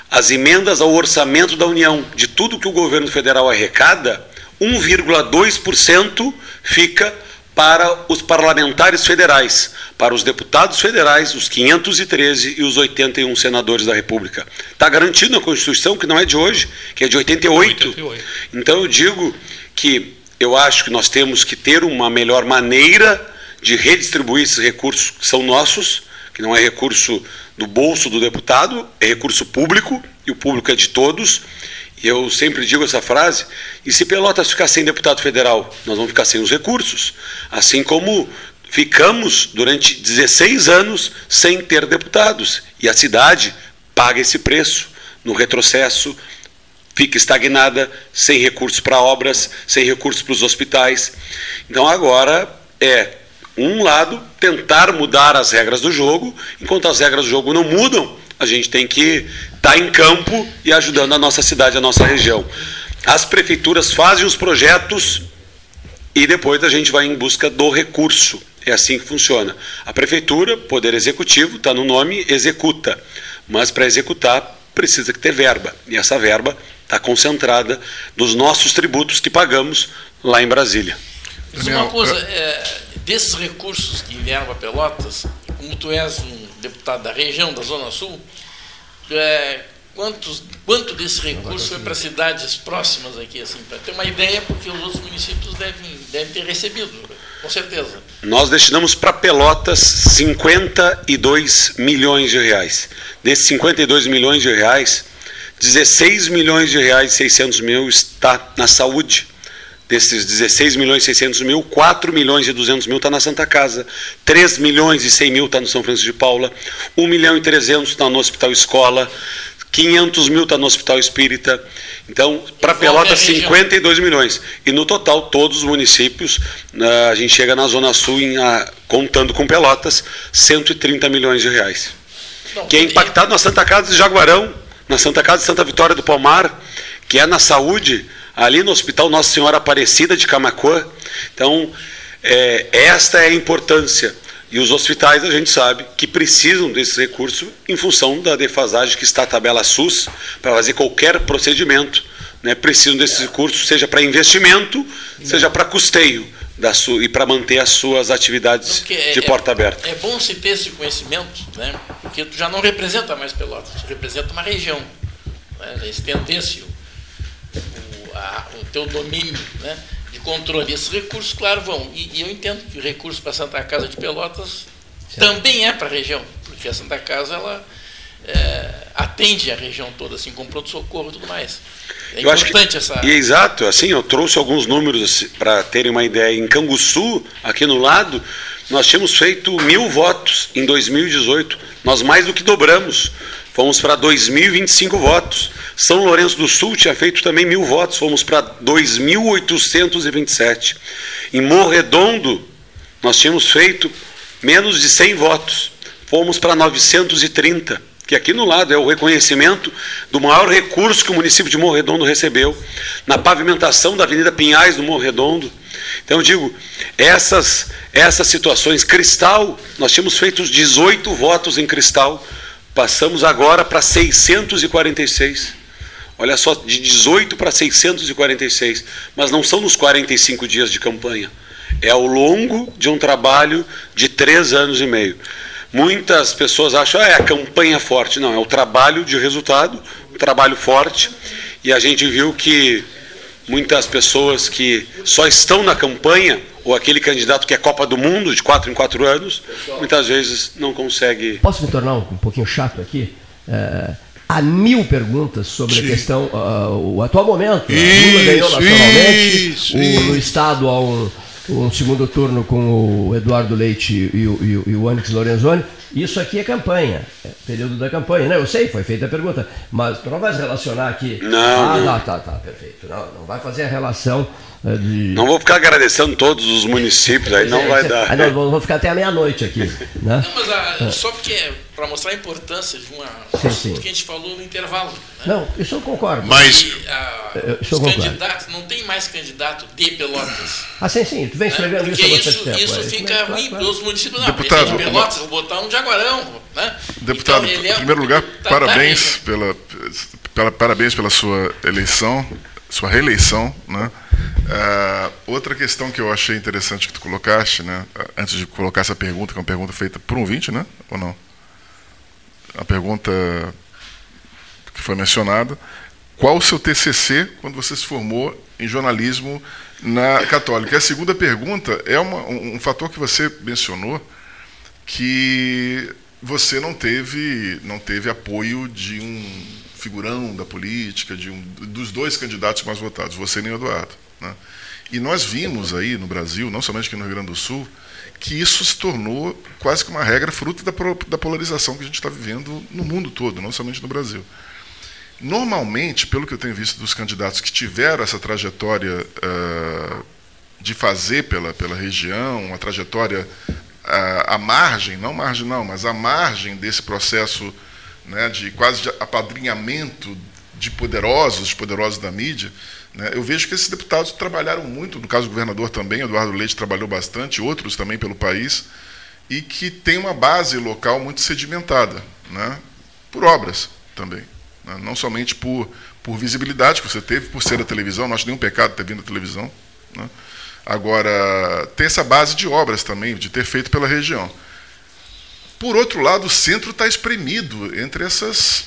Speaker 14: As emendas ao orçamento da União, de tudo que o governo federal arrecada, 1,2% fica para os parlamentares federais, para os deputados federais, os 513 e os 81 senadores da República. Está garantido na Constituição, que não é de hoje, que é de 88. 88. Então eu digo que eu acho que nós temos que ter uma melhor maneira de redistribuir esses recursos que são nossos, que não é recurso do bolso do deputado, é recurso público, e o público é de todos, eu sempre digo essa frase, e se Pelotas ficar sem deputado federal, nós vamos ficar sem os recursos. Assim como ficamos durante 16 anos sem ter deputados. E a cidade paga esse preço no retrocesso, fica estagnada, sem recursos para obras, sem recursos para os hospitais. Então agora é um lado tentar mudar as regras do jogo, enquanto as regras do jogo não mudam, a gente tem que estar tá em campo e ajudando a nossa cidade, a nossa região. As prefeituras fazem os projetos e depois a gente vai em busca do recurso. É assim que funciona. A prefeitura, poder executivo, está no nome, executa. Mas para executar precisa ter verba. E essa verba está concentrada nos nossos tributos que pagamos lá em Brasília.
Speaker 15: Mas uma coisa, é, desses recursos que vieram para Pelotas, como tu és um deputado da região, da Zona Sul, é, quantos, quanto desse recurso foi para cidades próximas aqui, assim, para ter uma ideia, porque os outros municípios devem, devem ter recebido, com certeza.
Speaker 14: Nós destinamos para Pelotas 52 milhões de reais. Desses 52 milhões de reais, 16 milhões de reais e 600 mil está na saúde. Desses 16 milhões e 600 mil, 4 milhões e 200 mil está na Santa Casa, 3 milhões e 100 mil está no São Francisco de Paula, 1 milhão e 300 está no Hospital Escola, 500 mil está no Hospital Espírita. Então, para Pelotas, 52 milhões. E no total, todos os municípios, a gente chega na Zona Sul, em, contando com Pelotas, 130 milhões de reais. Não, que é impactado na Santa Casa de Jaguarão, na Santa Casa de Santa Vitória do Palmar, que é na saúde, ali no Hospital Nossa Senhora Aparecida de Camacuã. Então, é, esta é a importância. E os hospitais, a gente sabe que precisam desse recurso em função da defasagem que está a tabela SUS para fazer qualquer procedimento. Né, precisam desses recursos, seja para investimento, seja para custeio da sua, e para manter as suas atividades
Speaker 15: é,
Speaker 14: de porta aberta.
Speaker 15: É, é bom se ter esse conhecimento, né, porque tu já não representa mais Pelotas, tu representa uma região. Né, estendesse a, o teu domínio né, de controle. Esses recursos, claro, vão. E, e eu entendo que o recurso para a Santa Casa de Pelotas certo. também é para a região, porque a Santa Casa ela é, atende a região toda, assim, com pronto-socorro e tudo mais. É
Speaker 14: eu importante essa. E é exato, assim, eu trouxe alguns números assim, para terem uma ideia. Em Canguçu, aqui no lado, nós tínhamos feito mil votos em 2018. Nós mais do que dobramos. Fomos para 2.025 votos. São Lourenço do Sul tinha feito também mil votos, fomos para 2.827. Em Morredondo, nós tínhamos feito menos de 100 votos, fomos para 930, que aqui no lado é o reconhecimento do maior recurso que o município de Morredondo recebeu, na pavimentação da Avenida Pinhais do Morredondo. Então eu digo, essas, essas situações, Cristal, nós tínhamos feito 18 votos em Cristal, passamos agora para 646. Olha só, de 18 para 646. Mas não são nos 45 dias de campanha. É ao longo de um trabalho de três anos e meio. Muitas pessoas acham, ah, é a campanha forte. Não, é o trabalho de resultado, um trabalho forte. E a gente viu que muitas pessoas que só estão na campanha, ou aquele candidato que é Copa do Mundo de quatro em quatro anos, muitas vezes não consegue.
Speaker 1: Posso me tornar um, pouquinho chato aqui? É há mil perguntas sobre a questão, uh, o atual momento.
Speaker 6: Isso,
Speaker 1: Lula ganhou nacionalmente,
Speaker 6: isso,
Speaker 1: o,
Speaker 6: isso.
Speaker 1: no Estado há um, um segundo turno com o Eduardo Leite e o, e o, e o Onyx Lorenzoni. Isso aqui é campanha, é período da campanha. Né? Eu sei, foi feita a pergunta, mas tu não vai relacionar aqui.
Speaker 14: Não,
Speaker 1: Ah,
Speaker 14: não.
Speaker 1: tá, tá, tá, perfeito. Não, não vai fazer a relação de.
Speaker 14: Não vou ficar agradecendo todos os municípios, aí não vai dar.
Speaker 1: Ah, não, vou vou ficar até a meia-noite aqui. Né?
Speaker 15: Não, mas a-
Speaker 1: É.
Speaker 15: só porque é para mostrar a importância de uma
Speaker 1: Sim,
Speaker 15: assunto
Speaker 1: sim.
Speaker 15: que a gente falou no intervalo. né?
Speaker 1: Não, isso eu concordo.
Speaker 6: Mas-
Speaker 15: E, ah,
Speaker 1: Eu-
Speaker 15: os
Speaker 1: concordo.
Speaker 15: candidatos, não tem mais candidato de Pelotas.
Speaker 1: Ah, sim, sim, tu vem
Speaker 15: né?
Speaker 1: escrevendo
Speaker 15: Porque
Speaker 1: isso há
Speaker 15: isso,
Speaker 1: tempo.
Speaker 15: isso
Speaker 1: é,
Speaker 15: fica
Speaker 1: claro,
Speaker 15: ruim
Speaker 1: claro.
Speaker 15: para os municípios. Não,
Speaker 8: Deputado,
Speaker 15: de Pelotas, vou botar um de Aguarão. Né?
Speaker 8: Deputado,
Speaker 15: Então, é
Speaker 8: em primeiro lugar,
Speaker 15: tá-
Speaker 8: parabéns, pela, pela- parabéns pela sua eleição, sua reeleição. Né? Ah, outra questão que eu achei interessante que tu colocaste, né? antes de colocar essa pergunta, que é uma pergunta feita por um ouvinte, né? ou não? A pergunta que foi mencionada. Qual o seu TCC quando você se formou em jornalismo na Católica? E a segunda pergunta é uma- um, um fator que você mencionou, que você não teve, não teve apoio de um figurão da política, de um, dos dois candidatos mais votados, você nem o Eduardo. Né? E nós vimos aí no Brasil, não somente aqui no Rio Grande do Sul, que isso se tornou quase que uma regra fruto da, da polarização que a gente está vivendo no mundo todo, não somente no Brasil. Normalmente, pelo que eu tenho visto dos candidatos que tiveram essa trajetória ah, de fazer pela, pela região, uma trajetória ah, à margem, não marginal, mas à margem desse processo né, de quase de apadrinhamento de poderosos, de poderosos da mídia, eu vejo que esses deputados trabalharam muito, no caso do governador também, Eduardo Leite trabalhou bastante, outros também pelo país, e que tem uma base local muito sedimentada, né, por obras também. né, Não somente por, por visibilidade que você teve, por ser a televisão, não acho nenhum pecado ter vindo a televisão. né. Agora, tem essa base de obras também, de ter feito pela região. Por outro lado, o centro está espremido entre essas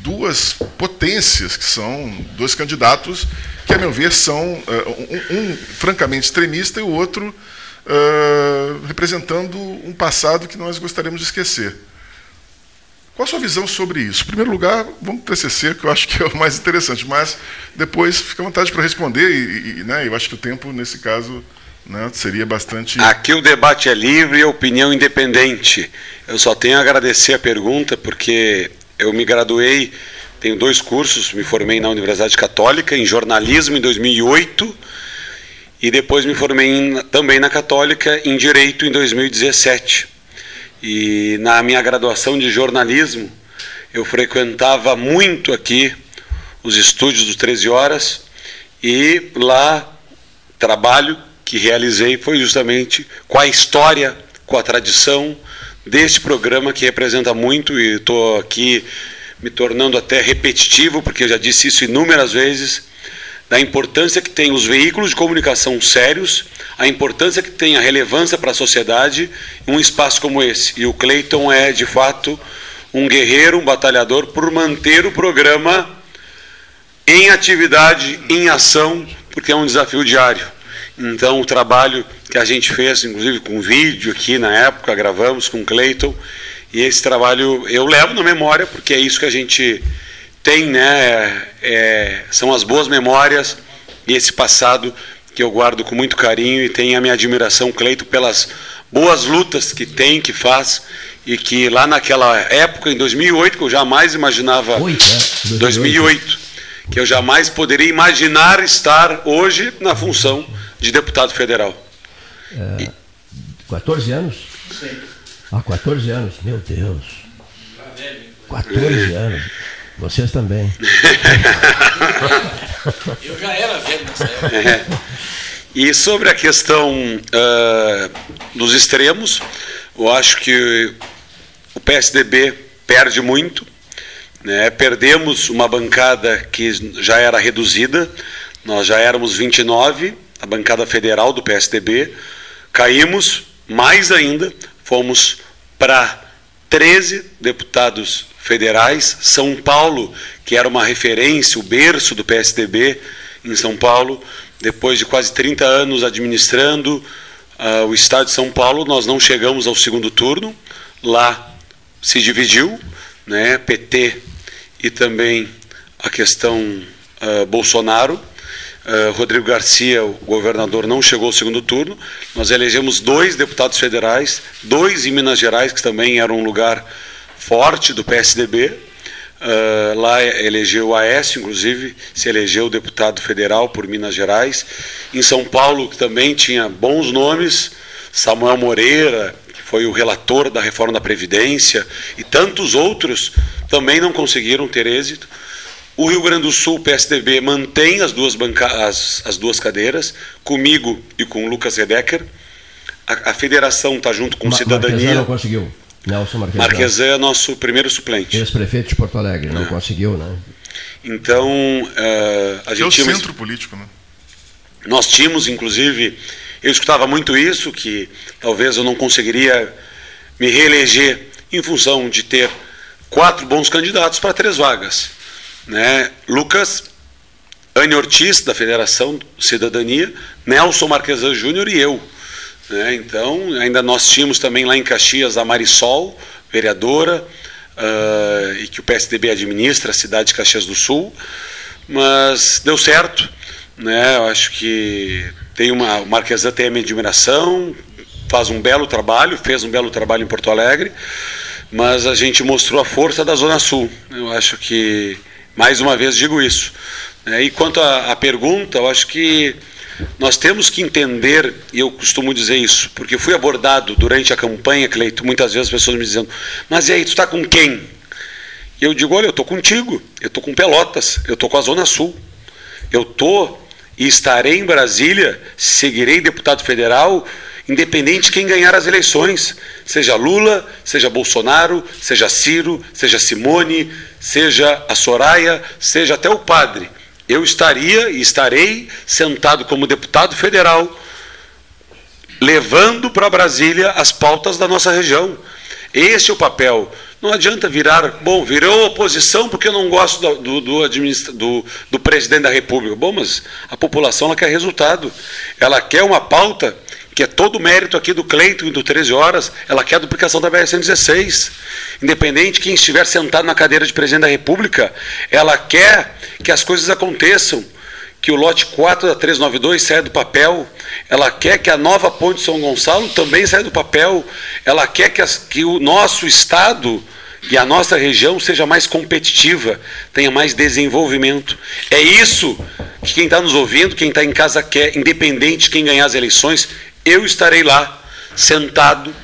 Speaker 8: duas potências, que são dois candidatos que, a meu ver, são eh, um, um francamente extremista e o outro eh, representando um passado que nós gostaríamos de esquecer. Qual a sua visão sobre isso? Em primeiro lugar, vamos para o TCC, que eu acho que é o mais interessante, mas depois fica à vontade para responder, e, e, né, eu acho que o tempo, nesse caso, né, seria bastante.
Speaker 14: Aqui o debate é livre e a opinião independente. Eu só tenho a agradecer a pergunta, porque eu me graduei, tenho dois cursos, me formei na Universidade Católica, em jornalismo em 2008, e depois me formei em- também na Católica em Direito em 2017. E na minha graduação de jornalismo, eu frequentava muito aqui os estúdios dos 13 Horas, e lá trabalho que realizei foi justamente com a história, com a tradição deste programa que representa muito e estou aqui me tornando até repetitivo, porque eu já disse isso inúmeras vezes, da importância que tem os veículos de comunicação sérios, a importância que tem a relevância para a sociedade um espaço como esse. E o Cleiton é, de fato, um guerreiro, um batalhador por manter o programa em atividade, em ação, porque é um desafio diário. Então, o trabalho que a gente fez, inclusive com vídeo aqui na época, gravamos com o Cleiton, e esse trabalho eu levo na memória, porque é isso que a gente tem, né? É, são as boas memórias e esse passado que eu guardo com muito carinho e tenho a minha admiração, Cleito, pelas boas lutas que tem, que faz, e que lá naquela época, em 2008, que eu jamais imaginava. 2008, que eu jamais poderia imaginar estar hoje na função de deputado federal.
Speaker 1: É, 14 anos? Há 14 anos, meu Deus. 14 anos. Vocês também.
Speaker 15: Eu já era velho nessa época.
Speaker 14: É. E sobre a questão ah, dos extremos, eu acho que o PSDB perde muito. Né? Perdemos uma bancada que já era reduzida, nós já éramos 29, a bancada federal do PSDB. Caímos mais ainda, fomos para 13 deputados federais. São Paulo, que era uma referência, o berço do PSDB em São Paulo, depois de quase 30 anos administrando ah, o estado de São Paulo, nós não chegamos ao segundo turno. Lá se dividiu, né, PT e também a questão uh, Bolsonaro. Uh, Rodrigo Garcia, o governador, não chegou ao segundo turno. Nós elegemos dois deputados federais, dois em Minas Gerais, que também era um lugar forte do PSDB. Uh, lá elegeu o Aécio, inclusive, se elegeu deputado federal por Minas Gerais. Em São Paulo, que também tinha bons nomes, Samuel Moreira, que foi o relator da reforma da Previdência, e tantos outros também não conseguiram ter êxito. O Rio Grande do Sul, PSDB, mantém as duas, banca as, as duas cadeiras, comigo e com o Lucas Redecker. A, a federação está junto com Ma Cidadania. Marquesan
Speaker 1: não conseguiu. Nelson
Speaker 14: Marquesan. Marquesan é nosso primeiro suplente.
Speaker 1: Ex-prefeito de Porto Alegre, não é. conseguiu, né?
Speaker 14: Então, uh, a
Speaker 8: que
Speaker 14: gente
Speaker 8: é o
Speaker 14: tinha...
Speaker 8: centro político, né?
Speaker 14: Nós tínhamos, inclusive, eu escutava muito isso, que talvez eu não conseguiria me reeleger em função de ter quatro bons candidatos para três vagas né? Lucas Anne Ortiz, da Federação Cidadania, Nelson Marquesan Júnior e eu. Né? Então, ainda nós tínhamos também lá em Caxias a Marisol, vereadora, uh, e que o PSDB administra, a cidade de Caxias do Sul, mas deu certo. Né? Eu acho que tem uma, o Marquesan tem a minha admiração, faz um belo trabalho, fez um belo trabalho em Porto Alegre, mas a gente mostrou a força da Zona Sul. Eu acho que mais uma vez digo isso. É, e quanto à, à pergunta, eu acho que nós temos que entender, e eu costumo dizer isso, porque fui abordado durante a campanha, Cleito, muitas vezes as pessoas me dizendo, mas e aí, tu está com quem? E eu digo, olha, eu estou contigo, eu estou com Pelotas, eu estou com a Zona Sul, eu estou e estarei em Brasília, seguirei deputado federal, independente de quem ganhar as eleições, seja Lula, seja Bolsonaro, seja Ciro, seja Simone, seja a Soraya, seja até o padre. Eu estaria e estarei sentado como deputado federal, levando para Brasília as pautas da nossa região. Esse é o papel. Não adianta virar, bom, virou oposição porque eu não gosto do, do, do, do, presidente da República. Bom, mas a população quer resultado. Ela quer uma pauta que é todo o mérito aqui do Cleiton e do 13 Horas, ela quer a duplicação da BR-116. Independente de quem estiver sentado na cadeira de presidente da República, ela quer que as coisas aconteçam, que o lote 4 da 392 saia do papel, ela quer que a nova ponte São Gonçalo também saia do papel, ela quer que, as, que o nosso Estado e a nossa região seja mais competitiva, tenha mais desenvolvimento. É isso que quem está nos ouvindo, quem está em casa quer, independente de quem ganhar as eleições, eu estarei lá, sentado,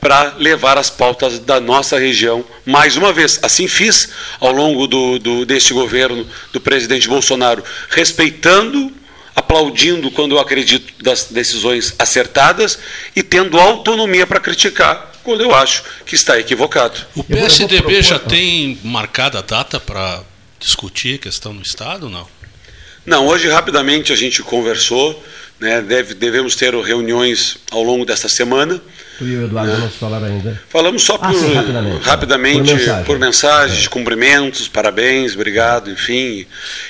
Speaker 14: para levar as pautas da nossa região. Mais uma vez, assim fiz ao longo do, do, deste governo do presidente Bolsonaro, respeitando, aplaudindo quando eu acredito das decisões acertadas e tendo autonomia para criticar quando eu acho que está equivocado.
Speaker 3: O PSDB já tem marcada a data para discutir a questão no Estado, não?
Speaker 14: Não, hoje rapidamente a gente conversou né? Deve, devemos ter reuniões ao longo desta semana.
Speaker 1: Tu e o Eduardo né? não falaram ainda?
Speaker 14: Falamos só por, ah, sim, rapidamente, rapidamente por, mensagem. por mensagens, é. cumprimentos, parabéns, obrigado, enfim.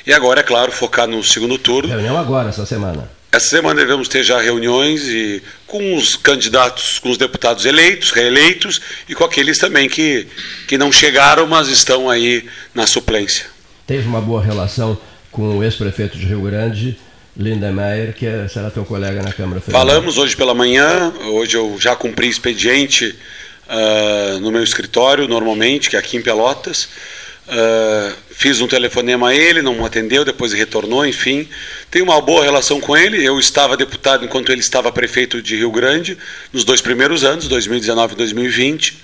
Speaker 14: E agora, é claro, focar no segundo turno.
Speaker 1: Reunião agora, essa semana.
Speaker 14: Essa semana devemos ter já reuniões e com os candidatos, com os deputados eleitos, reeleitos e com aqueles também que, que não chegaram, mas estão aí na suplência.
Speaker 1: Teve uma boa relação com o ex-prefeito de Rio Grande, Lindemeyer, que é, será teu colega na Câmara
Speaker 14: Federal. Falamos hoje pela manhã, hoje eu já cumpri expediente uh, no meu escritório, normalmente, que é aqui em Pelotas. Uh, fiz um telefonema a ele, não atendeu, depois retornou, enfim. Tenho uma boa relação com ele. Eu estava deputado enquanto ele estava prefeito de Rio Grande, nos dois primeiros anos, 2019 e 2020.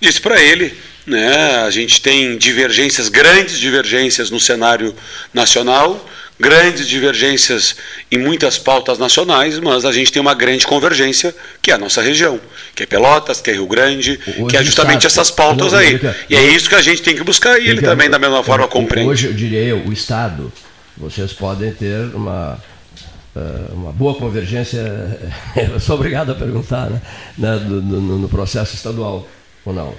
Speaker 14: Disse para ele, né, a gente tem divergências, grandes divergências no cenário nacional, grandes divergências em muitas pautas nacionais, mas a gente tem uma grande convergência, que é a nossa região, que é Pelotas, que é Rio Grande, hoje que é justamente essas pautas aí. E é isso que a gente tem que buscar, e ele também, da mesma forma, compreende.
Speaker 1: Hoje, eu diria eu, o Estado, vocês podem ter uma eh, uma boa convergência, eu sou obrigado a perguntar, né, no, no, no processo estadual, ou não?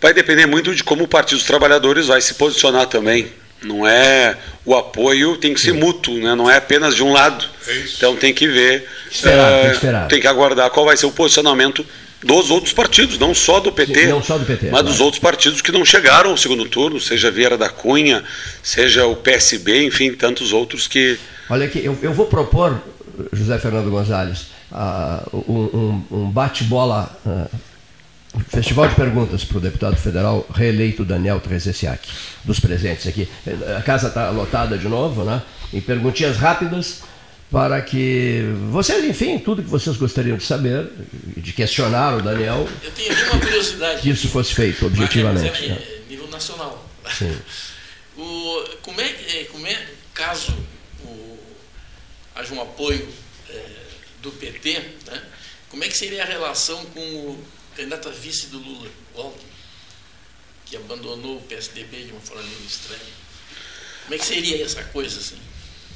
Speaker 14: Vai depender muito de como o Partido dos Trabalhadores vai se posicionar também. Não é o apoio tem que ser mútuo, né? não é apenas de um lado. É então tem que ver,
Speaker 1: esperar, uh, tem, que esperar.
Speaker 14: tem que aguardar qual vai ser o posicionamento dos outros partidos, não só do PT,
Speaker 1: Sim, não só do PT,
Speaker 14: mas
Speaker 1: claro.
Speaker 14: dos outros partidos que não chegaram ao segundo turno, seja Vieira da Cunha, seja o PSB, enfim, tantos outros que.
Speaker 1: Olha aqui, eu, eu vou propor, José Fernando Gonzalez, ah, um, um- bate-bola, um festival de perguntas para o deputado federal reeleito Daniel Trezessiak, dos presentes aqui. A casa está lotada de novo, né? Em perguntinhas rápidas para que vocês, enfim, tudo que vocês gostariam de saber, de questionar o Daniel,
Speaker 15: Eu tenho uma curiosidade.
Speaker 1: que isso fosse feito
Speaker 15: Mas
Speaker 1: objetivamente.
Speaker 15: é,
Speaker 1: né?
Speaker 15: é nível nacional.
Speaker 1: Sim.
Speaker 15: O, como, é, é, como é, caso o, haja um apoio é, do PT, né, como é que seria a relação com o candidato a vice do Lula, Alckmin, que abandonou o PSDB de uma forma meio estranha? Como é que seria essa coisa assim?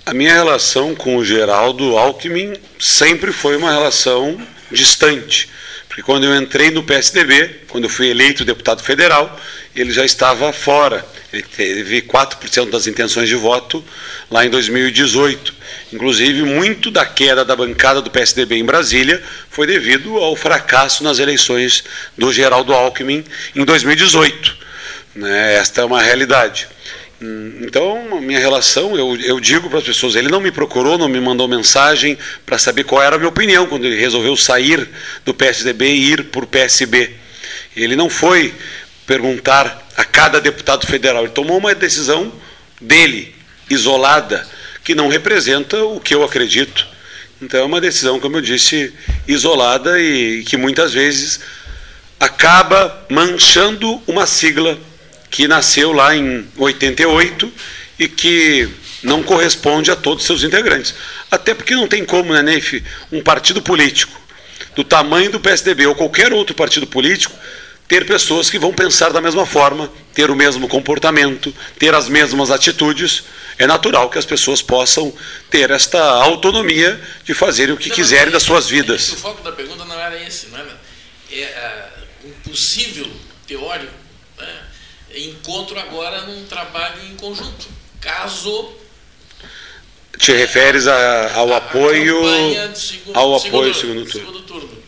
Speaker 14: A minha relação com o Geraldo Alckmin sempre foi uma relação distante. Porque quando eu entrei no PSDB, quando eu fui eleito deputado federal, ele já estava fora. Ele teve 4% das intenções de voto lá em 2018. Inclusive, muito da queda da bancada do PSDB em Brasília foi devido ao fracasso nas eleições do Geraldo Alckmin em 2018. Né? Esta é uma realidade. Hum, Então, minha relação, eu, eu digo para as pessoas, ele não me procurou, não me mandou mensagem para saber qual era a minha opinião quando ele resolveu sair do PSDB e ir para o PSB. Ele não foi perguntar a cada deputado federal, ele tomou uma decisão dele, isolada, que não representa o que eu acredito. Então, é uma decisão, como eu disse, isolada e que muitas vezes acaba manchando uma sigla que nasceu lá em 88 e que não corresponde a todos os seus integrantes. Até porque não tem como, né, Neif, um partido político do tamanho do PSDB ou qualquer outro partido político ter pessoas que vão pensar da mesma forma, ter o mesmo comportamento, ter as mesmas atitudes. É natural que as pessoas possam ter esta autonomia de fazerem o que quiserem das suas vidas.
Speaker 15: O foco da pergunta não era esse, não era? É ah, um possível teórico encontro agora num trabalho em conjunto. Caso
Speaker 14: Te referes a- ao apoio
Speaker 15: campanha do segundo-
Speaker 14: ao
Speaker 15: segundo-
Speaker 14: apoio do segundo turno?
Speaker 15: segundo turno.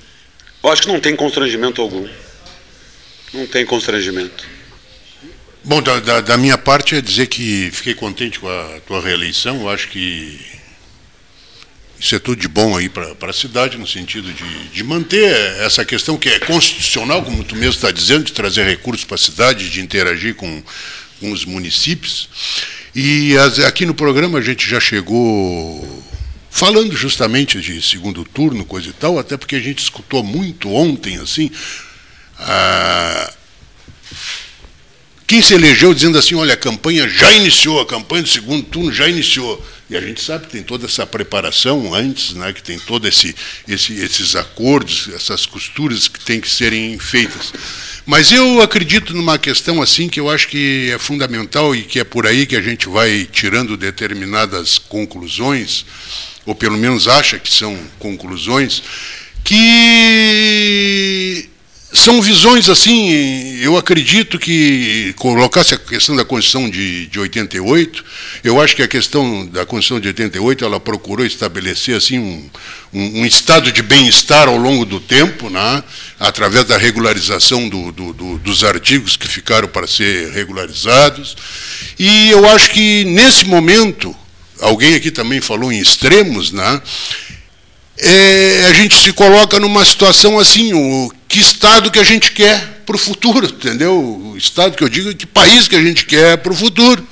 Speaker 14: Eu acho que não tem constrangimento algum. Não tem constrangimento.
Speaker 6: Bom, da, da- da minha parte é dizer que fiquei contente com a tua reeleição. Eu acho que isso é tudo de bom aí para a cidade, no sentido de, de manter essa questão que é constitucional, como tu mesmo está dizendo, de trazer recursos para a cidade, de interagir com, com os municípios. E as- aqui no programa a gente já chegou falando justamente de segundo turno, coisa e tal, até porque a gente escutou muito ontem, assim, a, quem se elegeu dizendo assim, olha, a campanha já iniciou, a campanha do segundo turno já iniciou. E a gente sabe que tem toda essa preparação antes, né, que tem todos esse, esse, esses acordos, essas costuras que têm que serem feitas. Mas eu acredito numa questão assim que eu acho que é fundamental e que é por aí que a gente vai tirando determinadas conclusões, ou pelo menos acha que são conclusões, que são visões assim, eu acredito que colocasse a questão da Constituição de, de 88, eu acho que a questão da Constituição de 88, ela procurou estabelecer assim um, um, um estado de bem-estar ao longo do tempo, né, através da regularização do, do, do, dos artigos que ficaram para ser regularizados, e eu acho que nesse momento, alguém aqui também falou em extremos, né, é, a gente se coloca numa situação assim, o, que estado que a gente quer para o futuro, entendeu? O estado que eu digo, que país que a gente quer para o futuro.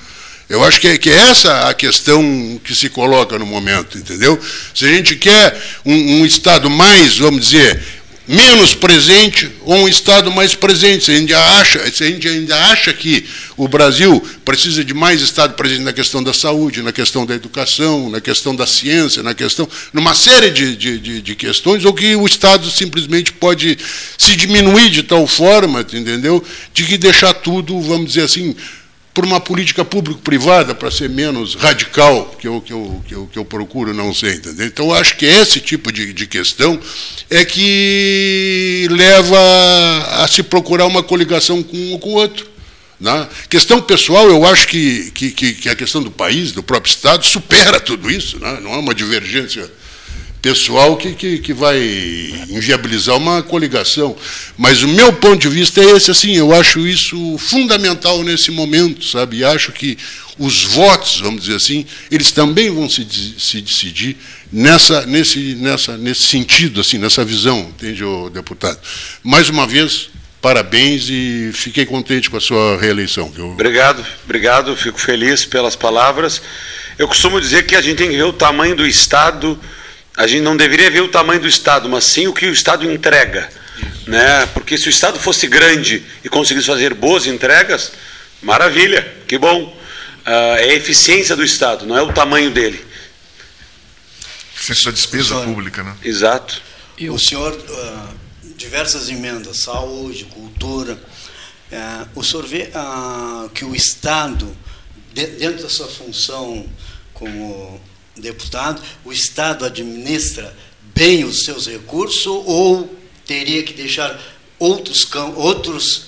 Speaker 6: Eu acho que é, que é essa a questão que se coloca no momento, entendeu? Se a gente quer um, um estado mais, vamos dizer, menos presente ou um estado mais presente, se a gente acha, se a gente ainda acha que o Brasil precisa de mais estado presente na questão da saúde, na questão da educação, na questão da ciência, na questão, numa série de, de, de, questões, ou que o estado simplesmente pode se diminuir de tal forma, entendeu? De que deixar tudo, vamos dizer assim, por uma política público-privada para ser menos radical, que eu, que, eu, que, eu, que eu procuro não ser, entendeu? Então, acho que esse tipo de, de questão é que leva a se procurar uma coligação com um ou com o outro. Né? Questão pessoal, eu acho que, que, que, que a questão do país, do próprio Estado, supera tudo isso, né? não é uma divergência pessoal que, que, que vai inviabilizar uma coligação. Mas o meu ponto de vista é esse, assim, eu acho isso fundamental nesse momento, sabe? E acho que os votos, vamos dizer assim, eles também vão se, se decidir nessa, nesse, nessa, nesse sentido, assim, nessa visão, entende, deputado? Mais uma vez, parabéns e fiquei contente com a sua reeleição. Viu?
Speaker 14: Obrigado, obrigado, fico feliz pelas palavras. Eu costumo dizer que a gente tem que ver o tamanho do Estado, a gente não deveria ver o tamanho do Estado, mas sim o que o Estado entrega. Né? Porque se o Estado fosse grande e conseguisse fazer boas entregas, maravilha, que bom. Uh, é a eficiência do Estado, não é o tamanho dele.
Speaker 8: Eficiência da despesa senhor, pública, né?
Speaker 14: Exato.
Speaker 2: E o senhor, uh, diversas emendas, saúde, cultura, uh, o senhor vê que o Estado, dentro da sua função como deputado, o Estado administra bem os seus recursos ou teria que deixar outros, outros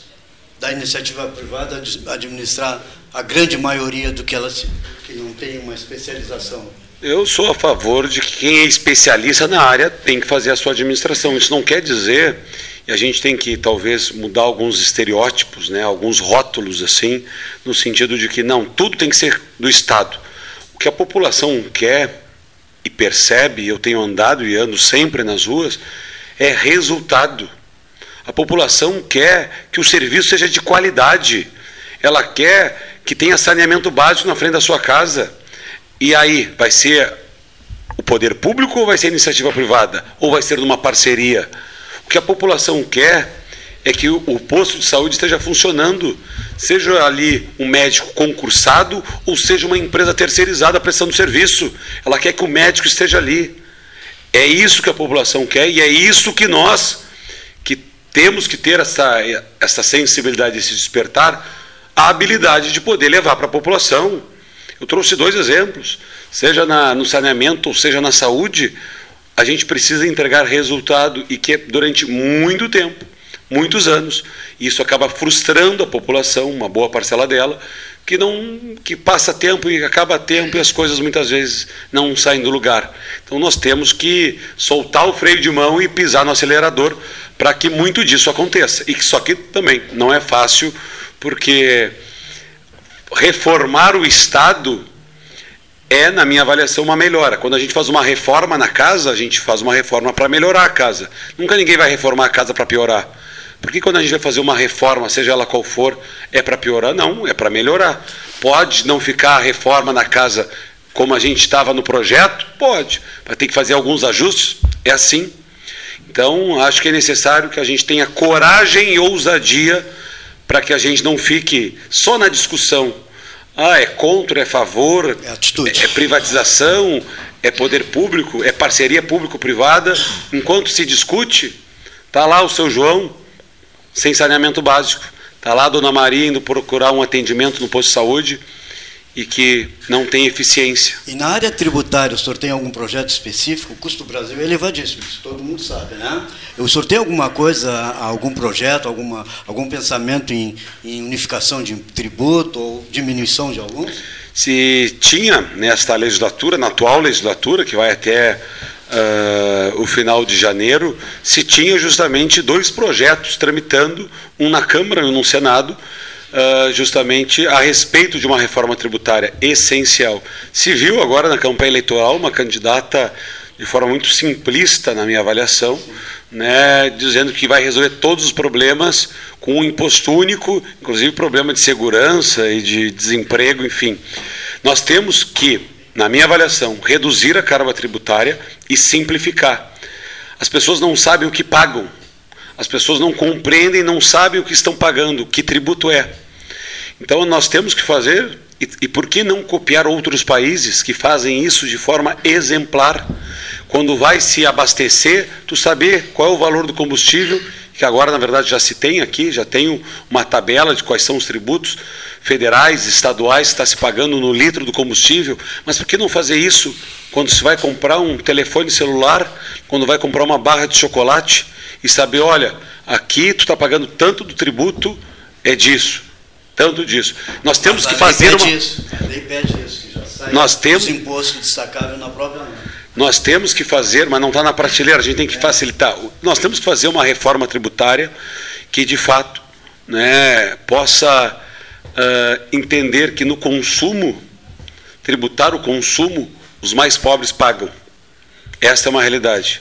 Speaker 2: da iniciativa privada administrar a grande maioria do que elas que não tem uma especialização?
Speaker 14: Eu sou a favor de que quem é especialista na área tem que fazer a sua administração. Isso não quer dizer, e a gente tem que talvez mudar alguns estereótipos, né, alguns rótulos assim, no sentido de que não, tudo tem que ser do Estado. O que a população quer e percebe, eu tenho andado e ando sempre nas ruas, é resultado. A população quer que o serviço seja de qualidade. Ela quer que tenha saneamento básico na frente da sua casa. E aí, vai ser o poder público ou vai ser iniciativa privada? Ou vai ser numa parceria? O que a população quer é que o, posto de saúde esteja funcionando, seja ali um médico concursado ou seja uma empresa terceirizada prestando serviço. Ela quer que o médico esteja ali. É isso que a população quer e é isso que nós, que temos que ter essa, essa sensibilidade, esse despertar, a habilidade de poder levar para a população. Eu trouxe dois exemplos, seja na, no saneamento ou seja na saúde, a gente precisa entregar resultado e que é durante muito tempo muitos anos. Isso acaba frustrando a população, uma boa parcela dela, que não que passa tempo e acaba tempo e as coisas muitas vezes não saem do lugar. Então nós temos que soltar o freio de mão e pisar no acelerador para que muito disso aconteça. E só que também não é fácil, porque reformar o Estado é, na minha avaliação, uma melhora. Quando a gente faz uma reforma na casa, a gente faz uma reforma para melhorar a casa. Nunca ninguém vai reformar a casa para piorar. Porque quando a gente vai fazer uma reforma, seja ela qual for, é para piorar? Não, é para melhorar. Pode não ficar a reforma na casa como a gente estava no projeto? Pode. Vai ter que fazer alguns ajustes? É assim. Então, acho que é necessário que a gente tenha coragem e ousadia para que a gente não fique só na discussão. Ah, é contra, é favor, é, é, é privatização, é poder público, é parceria público-privada. Enquanto se discute, está lá o seu João, sem saneamento básico. Está lá a dona Maria indo procurar um atendimento no posto de saúde e que não tem eficiência.
Speaker 2: E na área tributária, o senhor tem algum projeto específico? O custo do Brasil é elevadíssimo, isso todo mundo sabe, né? O senhor tem alguma coisa, algum projeto, alguma, algum pensamento em, em unificação de tributo ou diminuição de alguns?
Speaker 14: Se tinha nesta legislatura, na atual legislatura, que vai até uh, o final de janeiro, se tinha justamente dois projetos tramitando, um na Câmara e um no Senado, uh, justamente a respeito de uma reforma tributária essencial. Se viu agora na campanha eleitoral uma candidata de forma muito simplista, na minha avaliação, né, dizendo que vai resolver todos os problemas com um imposto único, inclusive problema de segurança e de desemprego, enfim. Nós temos que na minha avaliação, reduzir a carga tributária e simplificar. As pessoas não sabem o que pagam. As pessoas não compreendem, não sabem o que estão pagando, que tributo é. Então nós temos que fazer, e, e por que não copiar outros países que fazem isso de forma exemplar? Quando vai se abastecer, tu saber qual é o valor do combustível, que agora na verdade já se tem aqui, já tem uma tabela de quais são os tributos federais, estaduais, está se pagando no litro do combustível, mas por que não fazer isso quando se vai comprar um telefone celular, quando vai comprar uma barra de chocolate e saber, olha, aqui tu está pagando tanto do tributo, é disso, tanto disso. Nós temos que fazer uma...
Speaker 2: Isso. A lei pede isso, que já sai
Speaker 14: Nós temos...
Speaker 2: os impostos destacáveis na própria
Speaker 14: Nós temos que fazer, mas não está na prateleira, a gente tem que facilitar. Nós temos que fazer uma reforma tributária que, de fato, né, possa uh, entender que no consumo, tributar o consumo, os mais pobres pagam. Esta é uma realidade.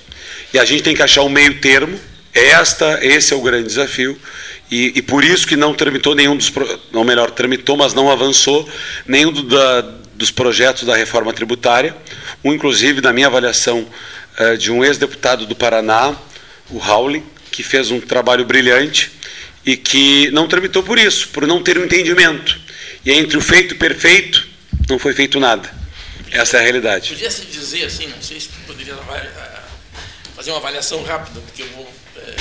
Speaker 14: E a gente tem que achar um meio termo. Esta, esse é o grande desafio. E, e por isso que não tramitou nenhum dos, ou melhor, tramitou, mas não avançou nenhum do, da, dos projetos da reforma tributária. Um, inclusive, na minha avaliação, uh, de um ex-deputado do Paraná, o Howling, que fez um trabalho brilhante e que não tramitou por isso, por não ter um entendimento. E entre o feito e o perfeito, não foi feito nada. Essa é a realidade.
Speaker 15: Podia se dizer assim, não sei se poderia fazer uma avaliação rápida, porque eu vou, é,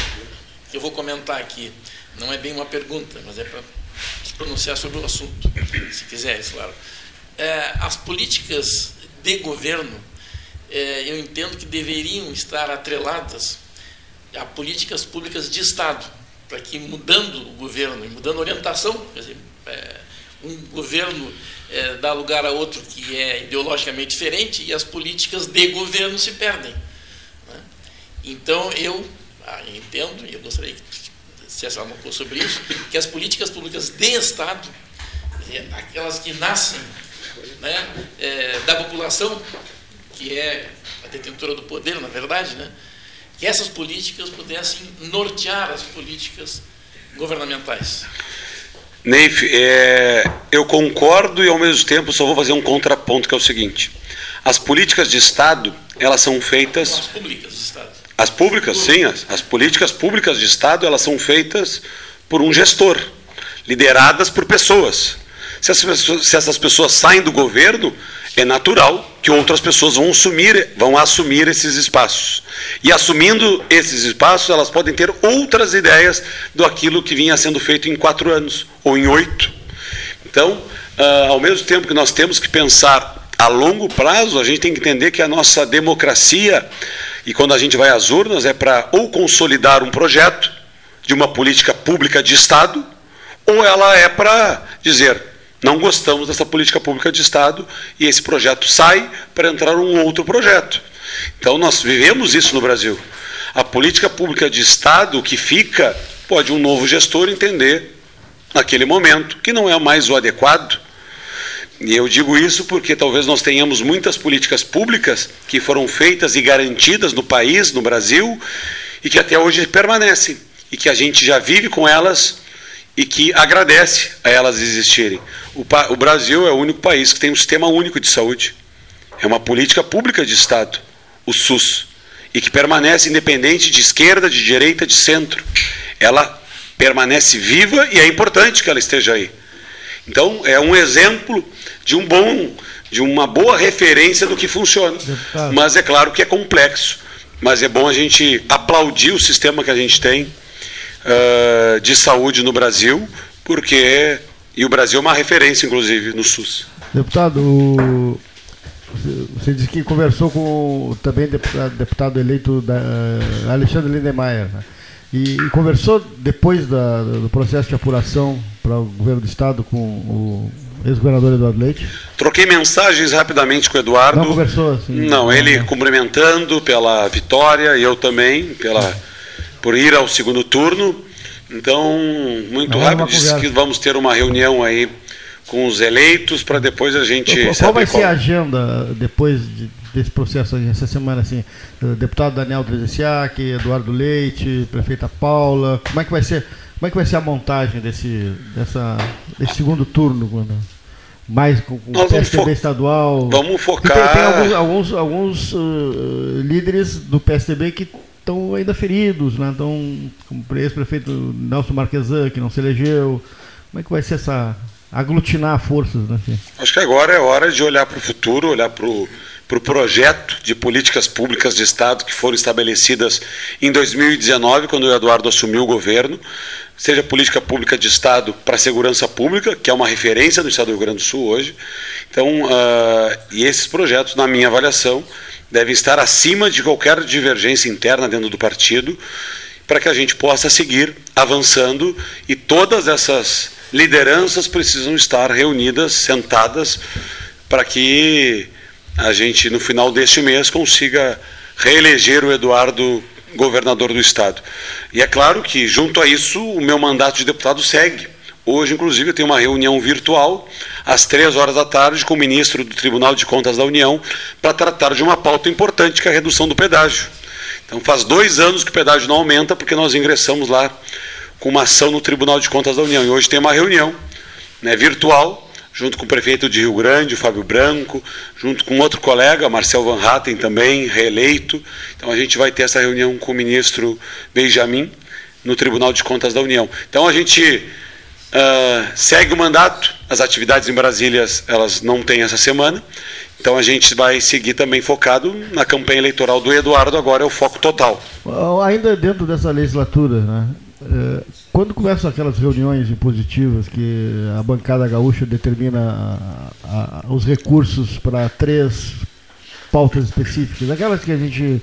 Speaker 15: eu vou comentar aqui. Não é bem uma pergunta, mas é para se pronunciar sobre o assunto, se quiseres, claro. É, as políticas de governo, é, eu entendo que deveriam estar atreladas a políticas públicas de Estado, para que mudando o governo, mudando a orientação, quer dizer, é, um governo é, dá lugar a outro que é ideologicamente diferente e as políticas de governo se perdem. Né? Então, eu ah, entendo, e eu gostaria que dissesse alguma coisa sobre isso, que as políticas públicas de Estado, aquelas que nascem né, é, da população, que é a detentora do poder, na verdade, né, que essas políticas pudessem nortear as políticas governamentais.
Speaker 14: Neif, é, eu concordo e ao mesmo tempo só vou fazer um contraponto que é o seguinte: as políticas de Estado elas são feitas.
Speaker 15: As públicas de Estado.
Speaker 14: As públicas, sim, as, as políticas públicas de Estado elas são feitas por um gestor, lideradas por pessoas. Se, se essas pessoas saem do governo, é natural que outras pessoas vão assumir, vão assumir esses espaços. E assumindo esses espaços, elas podem ter outras ideias do aquilo que vinha sendo feito em quatro anos ou em oito. Então, uh, ao mesmo tempo que nós temos que pensar a longo prazo, a gente tem que entender que a nossa democracia, e quando a gente vai às urnas, é para ou consolidar um projeto de uma política pública de Estado, ou ela é para dizer não gostamos dessa política pública de Estado e esse projeto sai para entrar um outro projeto. Então nós vivemos isso no Brasil. A política pública de Estado que fica, pode um novo gestor entender naquele momento que não é mais o adequado. E eu digo isso porque talvez nós tenhamos muitas políticas públicas que foram feitas e garantidas no país, no Brasil, e que até hoje permanecem, e que a gente já vive com elas e que agradece a elas existirem. O, o, Brasil é o único país que tem um sistema único de saúde. É uma política pública de Estado, o SUS, e que permanece independente de esquerda, de direita, de centro. Ela permanece viva e é importante que ela esteja aí. Então, é um exemplo de um bom, de uma boa referência do que funciona. Mas é claro que é complexo. Mas é bom a gente aplaudir o sistema que a gente tem uh, de saúde no Brasil, porque e o Brasil é uma referência, inclusive, no SUS.
Speaker 16: Deputado, você disse que conversou com o também deputado eleito da, Alexandre Lindemeyer. Né? E, e, conversou depois da, do processo de apuração para o governo do estado com o ex-governador Eduardo Leite?
Speaker 14: Troquei mensagens rapidamente com o Eduardo.
Speaker 16: Não conversou assim?
Speaker 14: Não, ele cumprimentando pela vitória e eu também pela por ir ao segundo turno. Então, muito Não, rápido, disse que vamos ter uma reunião aí com os eleitos para depois a gente.
Speaker 16: Qual, qual vai qual... ser a agenda depois de, desse processo aí, essa semana assim? Deputado Daniel Trezessiak, Eduardo Leite, prefeita Paula, como é que vai ser? Como é que vai ser a montagem desse, dessa, desse segundo turno? Quando, mais com, com o PSDB estadual?
Speaker 14: Vamos focar.
Speaker 16: Tem, tem, alguns, alguns, alguns uh, líderes do PSDB que estão ainda feridos, né? Estão, como o ex-prefeito Nelson Marquesan, que não se elegeu. Como é que vai ser essa aglutinar forças? Né?
Speaker 14: Acho que agora é hora de olhar para o futuro, olhar para o pro projeto de políticas públicas de Estado que foram estabelecidas em 2019, quando o Eduardo assumiu o governo, seja política pública de Estado para a segurança pública, que é uma referência no Estado do Rio Grande do Sul hoje. Então, uh, e esses projetos, na minha avaliação, devem estar acima de qualquer divergência interna dentro do partido, para que a gente possa seguir avançando e todas essas lideranças precisam estar reunidas, sentadas, para que a gente no final deste mês consiga reeleger o Eduardo governador do estado. E é claro que junto a isso o meu mandato de deputado segue. Hoje, inclusive, eu tenho uma reunião virtual às três horas da tarde com o ministro do Tribunal de Contas da União para tratar de uma pauta importante que é a redução do pedágio. Então faz dois anos que o pedágio não aumenta porque nós ingressamos lá com uma ação no Tribunal de Contas da União. E hoje tem uma reunião né, virtual, junto com o prefeito de Rio Grande, o Fábio Branco, junto com outro colega, Marcel Van Hatten também, reeleito. Então a gente vai ter essa reunião com o ministro Benjamin no Tribunal de Contas da União. Então a gente uh, segue o mandato, as atividades em Brasília elas não têm essa semana, então a gente vai seguir também focado na campanha eleitoral do Eduardo, agora é o foco total.
Speaker 16: Ainda dentro dessa legislatura, né? É, quando começam aquelas reuniões impositivas que a bancada gaúcha determina os recursos para três pautas específicas, aquelas que a gente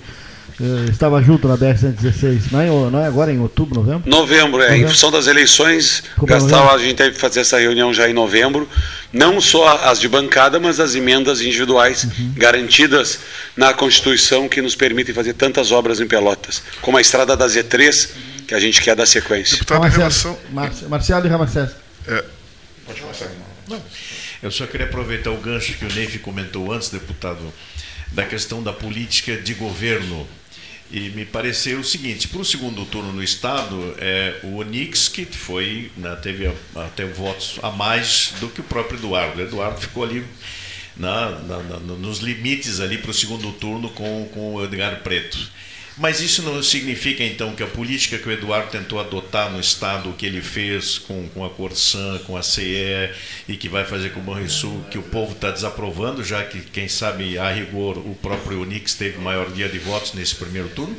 Speaker 16: estava junto na BR-116, não, é, não é agora em outubro, novembro?
Speaker 14: Novembro, é. Novembro. Em função das eleições, Gastal, a gente teve que fazer essa reunião já em novembro. Não só as de bancada, mas as emendas individuais uhum. garantidas na Constituição que nos permitem fazer tantas obras em Pelotas, como a estrada da Z3, que a gente quer dar sequência.
Speaker 16: Deputado, Marcelo, relação... Marcelo e Ramacés. É.
Speaker 5: Pode passar. Não. Eu só queria aproveitar o gancho que o Neif comentou antes, deputado, da questão da política de governo e me pareceu o seguinte: para o segundo turno no Estado, é, o Onix, que foi, né, teve até votos a mais do que o próprio Eduardo. O Eduardo ficou ali na, na, na, nos limites ali para o segundo turno com, com o Edgar Preto. Mas isso não significa, então, que a política que o Eduardo tentou adotar no Estado, que ele fez com, com a Corsan, com a CE, e que vai fazer com o Banrisul, que o povo está desaprovando, já que, quem sabe, a rigor, o próprio Unix teve maior dia de votos nesse primeiro turno?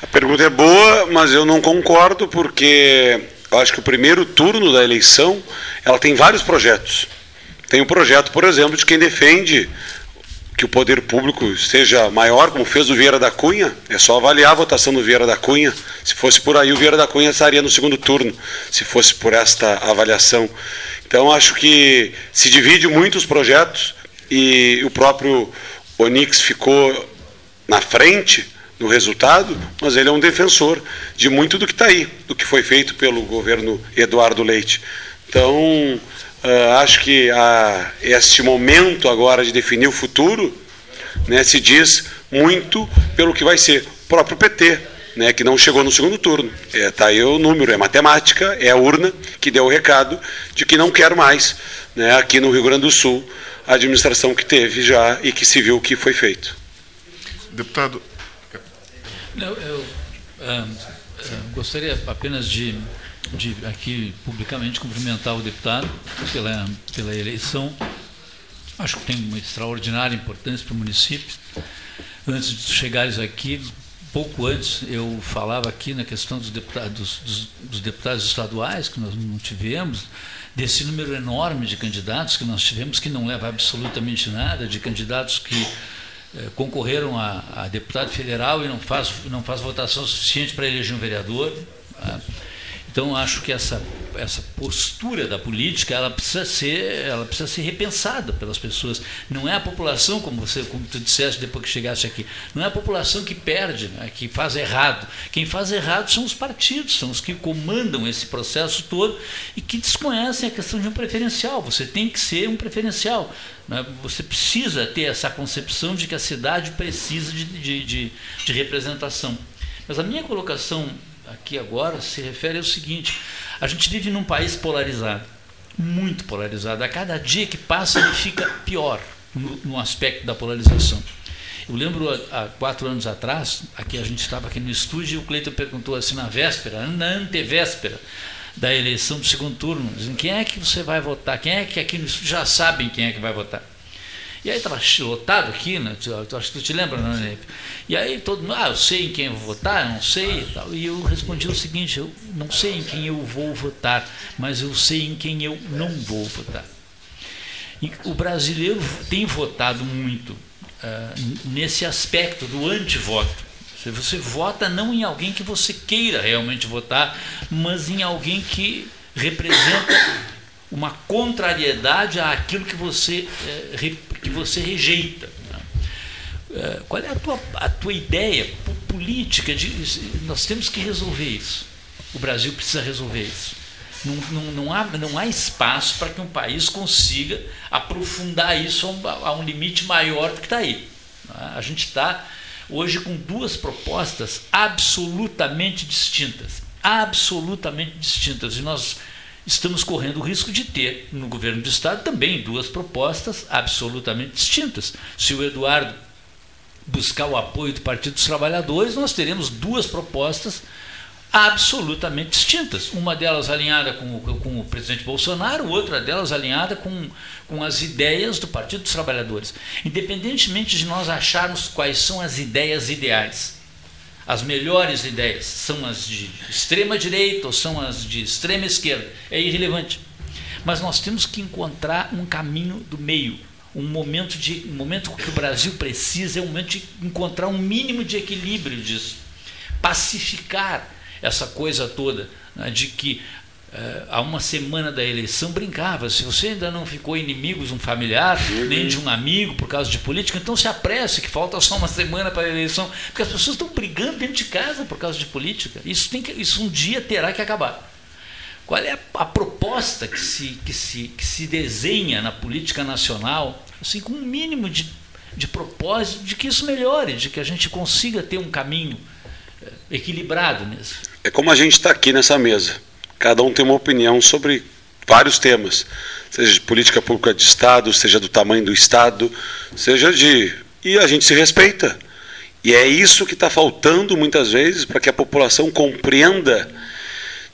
Speaker 14: A pergunta é boa, mas eu não concordo, porque eu acho que o primeiro turno da eleição ela tem vários projetos. Tem o um projeto, por exemplo, de quem defende que o poder público seja maior, como fez o Vieira da Cunha, é só avaliar a votação do Vieira da Cunha. Se fosse por aí, o Vieira da Cunha estaria no segundo turno, se fosse por esta avaliação. Então, acho que se divide muito os projetos e o próprio Onix ficou na frente no resultado, mas ele é um defensor de muito do que está aí, do que foi feito pelo governo Eduardo Leite. Então, Uh, acho que a, este momento agora de definir o futuro né, se diz muito pelo que vai ser. O próprio PT, né, que não chegou no segundo turno. Está é, tá aí o número, é matemática, é a urna que deu o recado de que não quer mais, né, aqui no Rio Grande do Sul, a administração que teve já e que se viu o que foi feito.
Speaker 8: Deputado.
Speaker 7: Não, eu uh, uh, gostaria apenas de de aqui publicamente cumprimentar o deputado pela, pela eleição. Acho que tem uma extraordinária importância para o município. Antes de chegares aqui, pouco antes, eu falava aqui na questão dos deputados, dos, dos deputados estaduais, que nós não tivemos, desse número enorme de candidatos que nós tivemos, que não leva absolutamente nada, de candidatos que eh, concorreram a, a, deputado federal e não faz, não faz votação suficiente para eleger um vereador. Então acho que essa, essa postura da política ela precisa ser ela precisa ser repensada pelas pessoas. Não é a população como você como tu disseste depois que chegaste aqui, não é a população que perde, né, que faz errado. Quem faz errado são os partidos, são os que comandam esse processo todo e que desconhecem a questão de um preferencial. Você tem que ser um preferencial. Né? Você precisa ter essa concepção de que a cidade precisa de, de, de, de representação. Mas a minha colocação aqui agora se refere ao seguinte: a gente vive num país polarizado, muito polarizado. A cada dia que passa ele fica pior no, no aspecto da polarização. Eu lembro há quatro anos atrás, aqui a gente estava aqui no estúdio e o Cleiton perguntou assim na véspera, na antevéspera da eleição do segundo turno, dizendo quem é que você vai votar? Quem é que aqui no estúdio já sabem quem é que vai votar? E aí estava lotado aqui, né? acho que tu te lembra, né? E aí todo mundo, ah, eu sei em quem eu vou votar, não sei e tal. E eu respondi o seguinte, eu não sei em quem eu vou votar, mas eu sei em quem eu não vou votar. E o brasileiro tem votado muito uh, nesse aspecto do antivoto. Você vota não em alguém que você queira realmente votar, mas em alguém que representa uma contrariedade àquilo que você, é, que você rejeita. Né? É, qual é a tua, a tua ideia política? De, nós temos que resolver isso. O Brasil precisa resolver isso. Não, não, não, há, não há espaço para que um país consiga aprofundar isso a um, a um limite maior do que está aí. A gente está hoje com duas propostas absolutamente distintas. Absolutamente distintas. E nós estamos correndo o risco de ter no governo do Estado também duas propostas absolutamente distintas. Se o Eduardo buscar o apoio do Partido dos Trabalhadores, nós teremos duas propostas absolutamente distintas. Uma delas alinhada com, com o presidente Bolsonaro, outra delas alinhada com, com as ideias do Partido dos Trabalhadores. Independentemente de nós acharmos quais são as ideias ideais, as melhores ideias são as de extrema direita ou são as de extrema esquerda, é irrelevante. Mas nós temos que encontrar um caminho do meio. Um momento, de, um momento que o Brasil precisa é um momento de encontrar um mínimo de equilíbrio disso. Pacificar essa coisa toda né, de que há uma semana da eleição brincava, se você ainda não ficou inimigo de um familiar, uhum. nem de um amigo por causa de política, então se apresse, que falta só uma semana para a eleição, porque as pessoas estão brigando dentro de casa por causa de política. Isso, tem que, isso um dia terá que acabar. Qual é a, a proposta que se, que, se, que se desenha na política nacional, assim, com um mínimo de, de propósito de que isso melhore, de que a gente consiga ter um caminho equilibrado nisso.
Speaker 14: É como a gente está aqui nessa mesa. Cada um tem uma opinião sobre vários temas, seja de política pública de Estado, seja do tamanho do Estado, seja de. E a gente se respeita. E é isso que está faltando muitas vezes para que a população compreenda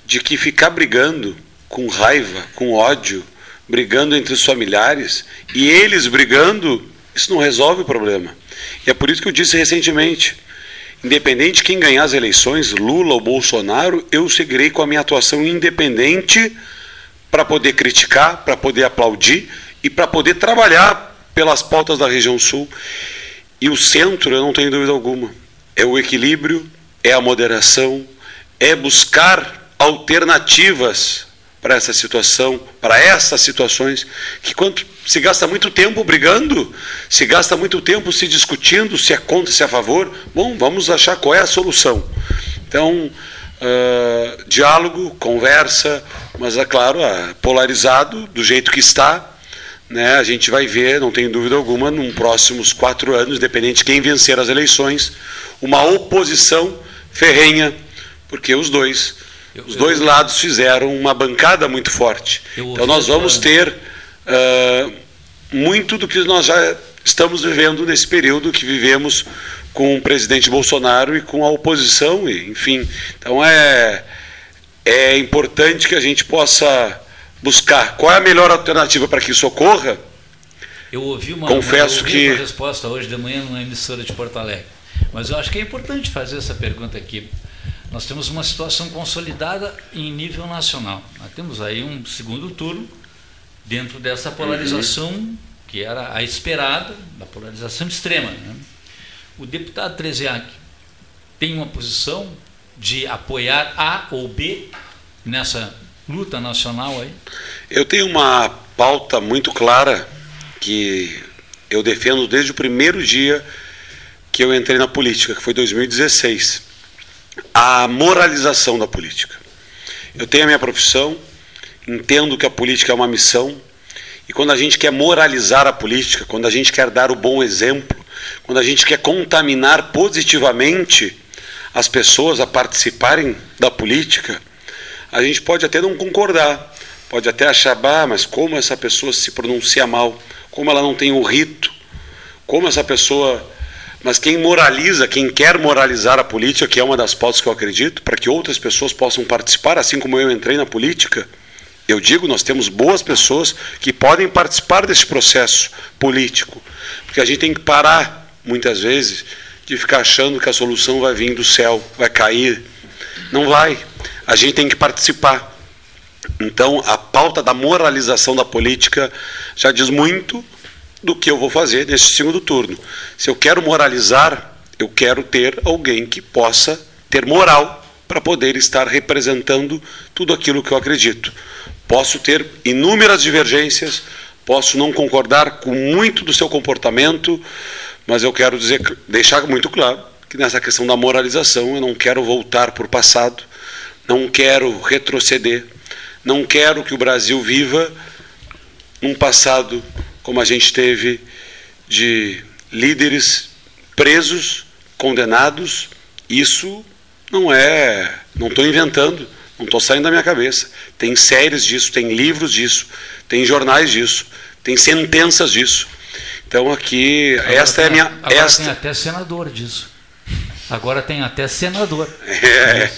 Speaker 14: de que ficar brigando com raiva, com ódio, brigando entre os familiares e eles brigando, isso não resolve o problema. E é por isso que eu disse recentemente: Independente de quem ganhar as eleições, Lula ou Bolsonaro, eu seguirei com a minha atuação independente para poder criticar, para poder aplaudir e para poder trabalhar pelas pautas da região sul. E o centro, eu não tenho dúvida alguma, é o equilíbrio, é a moderação, é buscar alternativas para essa situação, para essas situações, que quando se gasta muito tempo brigando, se gasta muito tempo se discutindo se é contra, se é a favor, bom, vamos achar qual é a solução. Então, uh, diálogo, conversa, mas é claro, uh, polarizado, do jeito que está, né, a gente vai ver, não tem dúvida alguma, nos próximos quatro anos, independente de quem vencer as eleições, uma oposição ferrenha, porque os dois eu, Os dois eu, lados fizeram uma bancada muito forte. Então nós vamos ter uh, muito do que nós já estamos vivendo nesse período que vivemos com o presidente Bolsonaro e com a oposição, e, enfim. Então é, é importante que a gente possa buscar qual é a melhor alternativa para que isso ocorra.
Speaker 7: Eu ouvi uma,
Speaker 14: Confesso
Speaker 7: eu ouvi
Speaker 14: que...
Speaker 7: uma resposta hoje de manhã numa emissora de Porto Alegre. Mas eu acho que é importante fazer essa pergunta aqui. Nós temos uma situação consolidada em nível nacional. Nós temos aí um segundo turno dentro dessa polarização uhum. que era a esperada, da polarização extrema. Né? O deputado Treziak tem uma posição de apoiar A ou B nessa luta nacional aí?
Speaker 14: Eu tenho uma pauta muito clara que eu defendo desde o primeiro dia que eu entrei na política, que foi 2016 a moralização da política. Eu tenho a minha profissão, entendo que a política é uma missão, e quando a gente quer moralizar a política, quando a gente quer dar o bom exemplo, quando a gente quer contaminar positivamente as pessoas a participarem da política, a gente pode até não concordar, pode até achar, bah, mas como essa pessoa se pronuncia mal, como ela não tem o rito, como essa pessoa mas quem moraliza, quem quer moralizar a política, que é uma das pautas que eu acredito, para que outras pessoas possam participar, assim como eu entrei na política, eu digo, nós temos boas pessoas que podem participar desse processo político. Porque a gente tem que parar, muitas vezes, de ficar achando que a solução vai vir do céu, vai cair. Não vai. A gente tem que participar. Então, a pauta da moralização da política já diz muito do que eu vou fazer nesse segundo turno. Se eu quero moralizar, eu quero ter alguém que possa ter moral para poder estar representando tudo aquilo que eu acredito. Posso ter inúmeras divergências, posso não concordar com muito do seu comportamento, mas eu quero dizer, deixar muito claro que nessa questão da moralização eu não quero voltar por passado, não quero retroceder, não quero que o Brasil viva num passado como a gente teve de líderes presos, condenados. Isso não é, não estou inventando, não estou saindo da minha cabeça. Tem séries disso, tem livros disso, tem jornais disso, tem sentenças disso. Então aqui,
Speaker 7: Agora
Speaker 14: esta é a
Speaker 7: tem-
Speaker 14: minha.
Speaker 7: Agora
Speaker 14: esta,
Speaker 7: tem até senador disso. Agora tem até senador.
Speaker 14: É.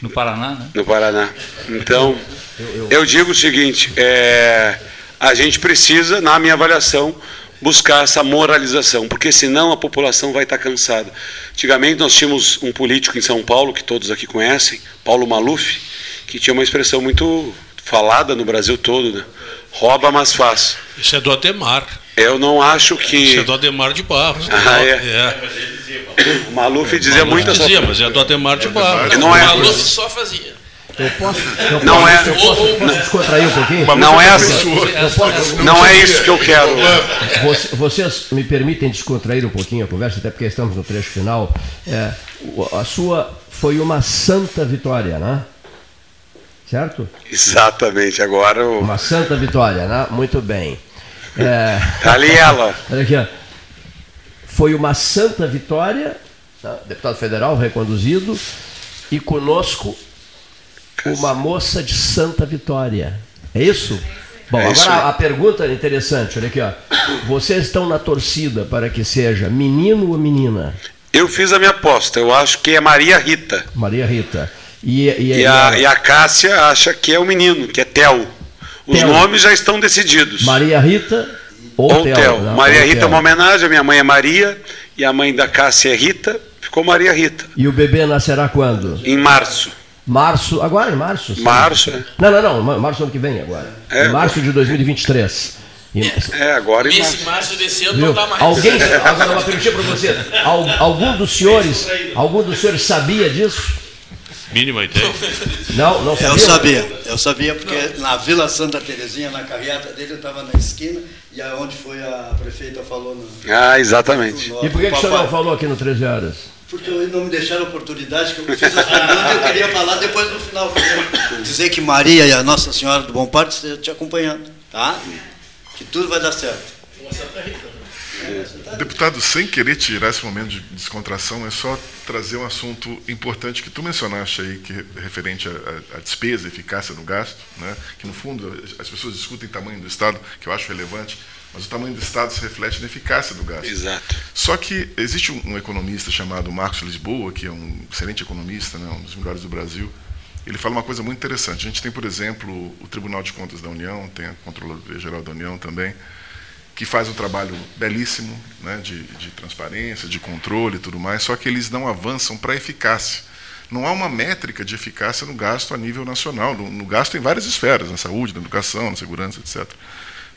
Speaker 7: No Paraná, né?
Speaker 14: no Paraná. Então, eu digo o seguinte: é, a gente precisa, na minha avaliação, buscar essa moralização, porque senão a população vai estar cansada. Antigamente nós tínhamos um político em São Paulo, que todos aqui conhecem, Paulo Maluf, que tinha uma expressão muito falada no Brasil todo, né? rouba, mas faz.
Speaker 3: Isso é do Ademar.
Speaker 14: Eu não acho que.
Speaker 3: Isso é do Ademar de Barros.
Speaker 14: Ah, é. O Maluf dizia
Speaker 3: Maluf
Speaker 14: muito essa
Speaker 3: dizia, mas é do Ademar de Barros.
Speaker 14: Não é-
Speaker 15: O Maluf só fazia.
Speaker 1: Eu posso, eu
Speaker 14: Não
Speaker 1: posso,
Speaker 14: é-
Speaker 1: eu posso, posso descontrair um pouquinho?
Speaker 14: Não é assim.
Speaker 1: Eu posso-
Speaker 14: Não é isso que eu quero.
Speaker 1: Você- Vocês me permitem descontrair um pouquinho a conversa, até porque estamos no trecho final. É, a sua foi uma santa vitória, né? Certo?
Speaker 14: Exatamente, agora o.
Speaker 1: Uma santa vitória, né? Muito bem. É,
Speaker 14: Tá ali ela.
Speaker 1: Olha aqui, ó. Foi uma santa vitória, tá? deputado federal reconduzido, e conosco uma moça de Santa Vitória. É isso? Bom,
Speaker 14: É isso
Speaker 1: agora a pergunta é interessante, olha aqui, ó. Vocês estão na torcida para que seja menino ou menina?
Speaker 14: Eu fiz a minha aposta, eu acho que é Maria Rita.
Speaker 1: Maria Rita. E, e,
Speaker 14: E a, e a Cássia acha que é o menino, que é Theo. Os
Speaker 1: Theo.
Speaker 14: nomes já estão decididos.
Speaker 1: Maria Rita ou,
Speaker 14: Ou
Speaker 1: Theo,
Speaker 14: Theo. Maria
Speaker 1: Ou
Speaker 14: Rita é
Speaker 1: Theo.
Speaker 14: uma homenagem, a minha mãe é Maria, e a mãe da Cássia é Rita, ficou Maria Rita.
Speaker 1: E o bebê nascerá quando?
Speaker 14: Em março.
Speaker 1: Março, agora em março? sim.
Speaker 14: Março, é.
Speaker 1: Não, não, não, ma- março ano que vem agora.
Speaker 14: É.
Speaker 1: Em março de 2023. E-
Speaker 14: É, agora em
Speaker 15: Nesse
Speaker 14: março.
Speaker 15: março desse ano
Speaker 1: Viu?
Speaker 15: não dá mais.
Speaker 1: Alguém, agora uma perguntinha para você. Al- algum dos senhores, algum dos senhores sabia disso?
Speaker 3: Mínima ideia.
Speaker 1: Não, não sabia.
Speaker 2: Eu sabia, eu sabia porque na Vila Santa Terezinha, na carreata dele, eu estava na esquina e aonde foi a prefeita falou no,
Speaker 14: Ah, exatamente.
Speaker 1: E por que, que o senhor não falou aqui no 13 horas?
Speaker 2: Porque não me deixaram a oportunidade, que eu fiz as perguntas e eu queria falar depois no final. Dizer que Maria e a Nossa Senhora do Bom Parto estão te acompanhando, tá? Que tudo vai dar certo.
Speaker 8: Deputado, sem querer tirar esse momento de descontração, é só trazer um assunto importante que tu mencionaste aí, que referente à, despesa, eficácia do gasto, né? que no fundo as pessoas discutem tamanho do Estado, que eu acho relevante, mas o tamanho do Estado se reflete na eficácia do gasto.
Speaker 14: Exato.
Speaker 8: Só que existe um, economista chamado Marcos Lisboa, que é um excelente economista, né? um dos melhores do Brasil, ele fala uma coisa muito interessante. A gente tem, por exemplo, o Tribunal de Contas da União, tem a Controladoria Geral da União também, que faz um trabalho belíssimo né, de, de transparência, de controle e tudo mais, só que eles não avançam para a eficácia. Não há uma métrica de eficácia no gasto a nível nacional. No, no gasto em várias esferas, na saúde, na educação, na segurança, etc.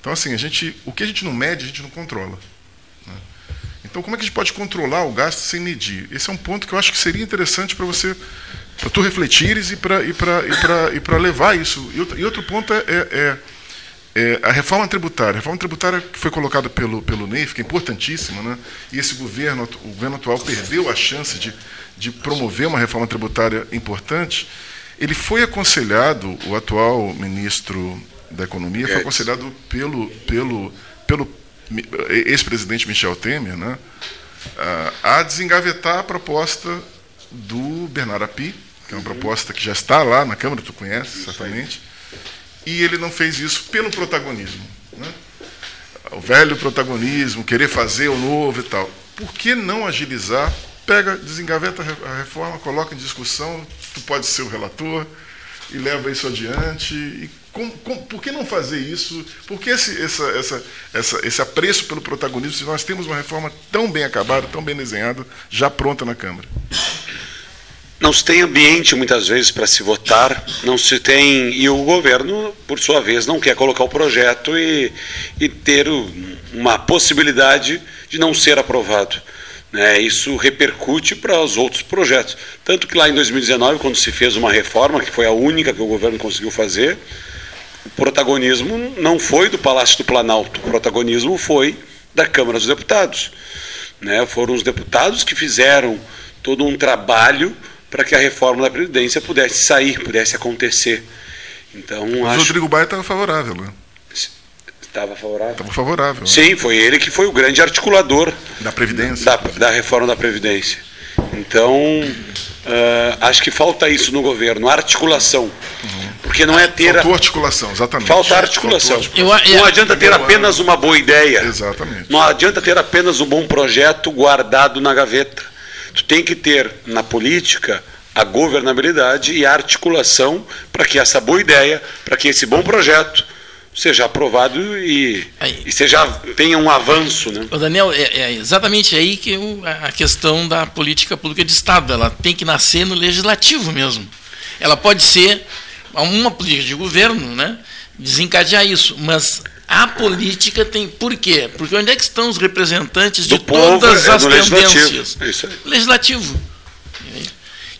Speaker 8: Então, assim, a gente, o que a gente não mede, a gente não controla. né? Então, como é que a gente pode controlar o gasto sem medir? Esse é um ponto que eu acho que seria interessante para você, para tu refletires e para e para e para e levar isso. E outro, ponto é, é- é- é a reforma tributária. A reforma tributária que foi colocada pelo pelo NEIF, que é importantíssima, né? E esse governo, o governo atual perdeu a chance de de promover uma reforma tributária importante. Ele foi aconselhado, o atual ministro da Economia foi
Speaker 14: Guedes.
Speaker 8: aconselhado pelo pelo pelo ex-presidente Michel Temer, né? a desengavetar a proposta do Bernardo Api, que é uma proposta que já está lá na Câmara, tu conhece certamente, e ele não fez isso pelo protagonismo. né? O velho protagonismo, querer fazer o novo e tal. Por que não agilizar? Pega, desengaveta a reforma, coloca em discussão, tu pode ser o relator e leva isso adiante. E por que não fazer isso? Por que esse, essa, essa, essa, esse apreço pelo protagonismo se nós temos uma reforma tão bem acabada, tão bem desenhada, já pronta na Câmara?
Speaker 14: Não se tem ambiente muitas vezes para se votar, não se tem e o governo, por sua vez, não quer colocar o projeto e, e ter uma possibilidade de não ser aprovado. né? Isso repercute para os outros projetos. Tanto que lá em 2019, quando se fez uma reforma, que foi a única que o governo conseguiu fazer, o protagonismo não foi do Palácio do Planalto, o protagonismo foi da Câmara dos Deputados. Né? Foram os deputados que fizeram todo um trabalho para que a reforma da Previdência pudesse sair, pudesse acontecer. Então,
Speaker 8: Mas
Speaker 14: acho...
Speaker 8: Rodrigo Baia estava favorável, né?
Speaker 14: Estava favorável.
Speaker 8: Estava favorável. né?
Speaker 14: Sim, foi ele que foi o grande articulador
Speaker 8: Da Previdência.
Speaker 14: da, da reforma da Previdência. Então, ah, acho que falta isso no governo, articulação. Porque não é ter.
Speaker 8: Faltou articulação, exatamente.
Speaker 14: Falta articulação.
Speaker 8: Articulação.
Speaker 14: Não adianta ter apenas uma boa ideia.
Speaker 8: Exatamente.
Speaker 14: Não adianta ter apenas um bom projeto guardado na gaveta. Tu tem que ter na política a governabilidade e a articulação para que essa boa ideia, para que esse bom projeto seja aprovado e, e seja tenha um avanço, né?
Speaker 15: Daniel, é, é exatamente aí que o- a questão da política pública de Estado. Ela tem que nascer no legislativo mesmo. Ela pode ser uma política de governo, né? Desencadear isso. Mas a política tem. Por quê? Porque onde é que estão os representantes de
Speaker 14: povo
Speaker 15: todas
Speaker 14: é
Speaker 15: as
Speaker 14: no legislativo.
Speaker 15: tendências?
Speaker 14: É.
Speaker 15: Legislativo.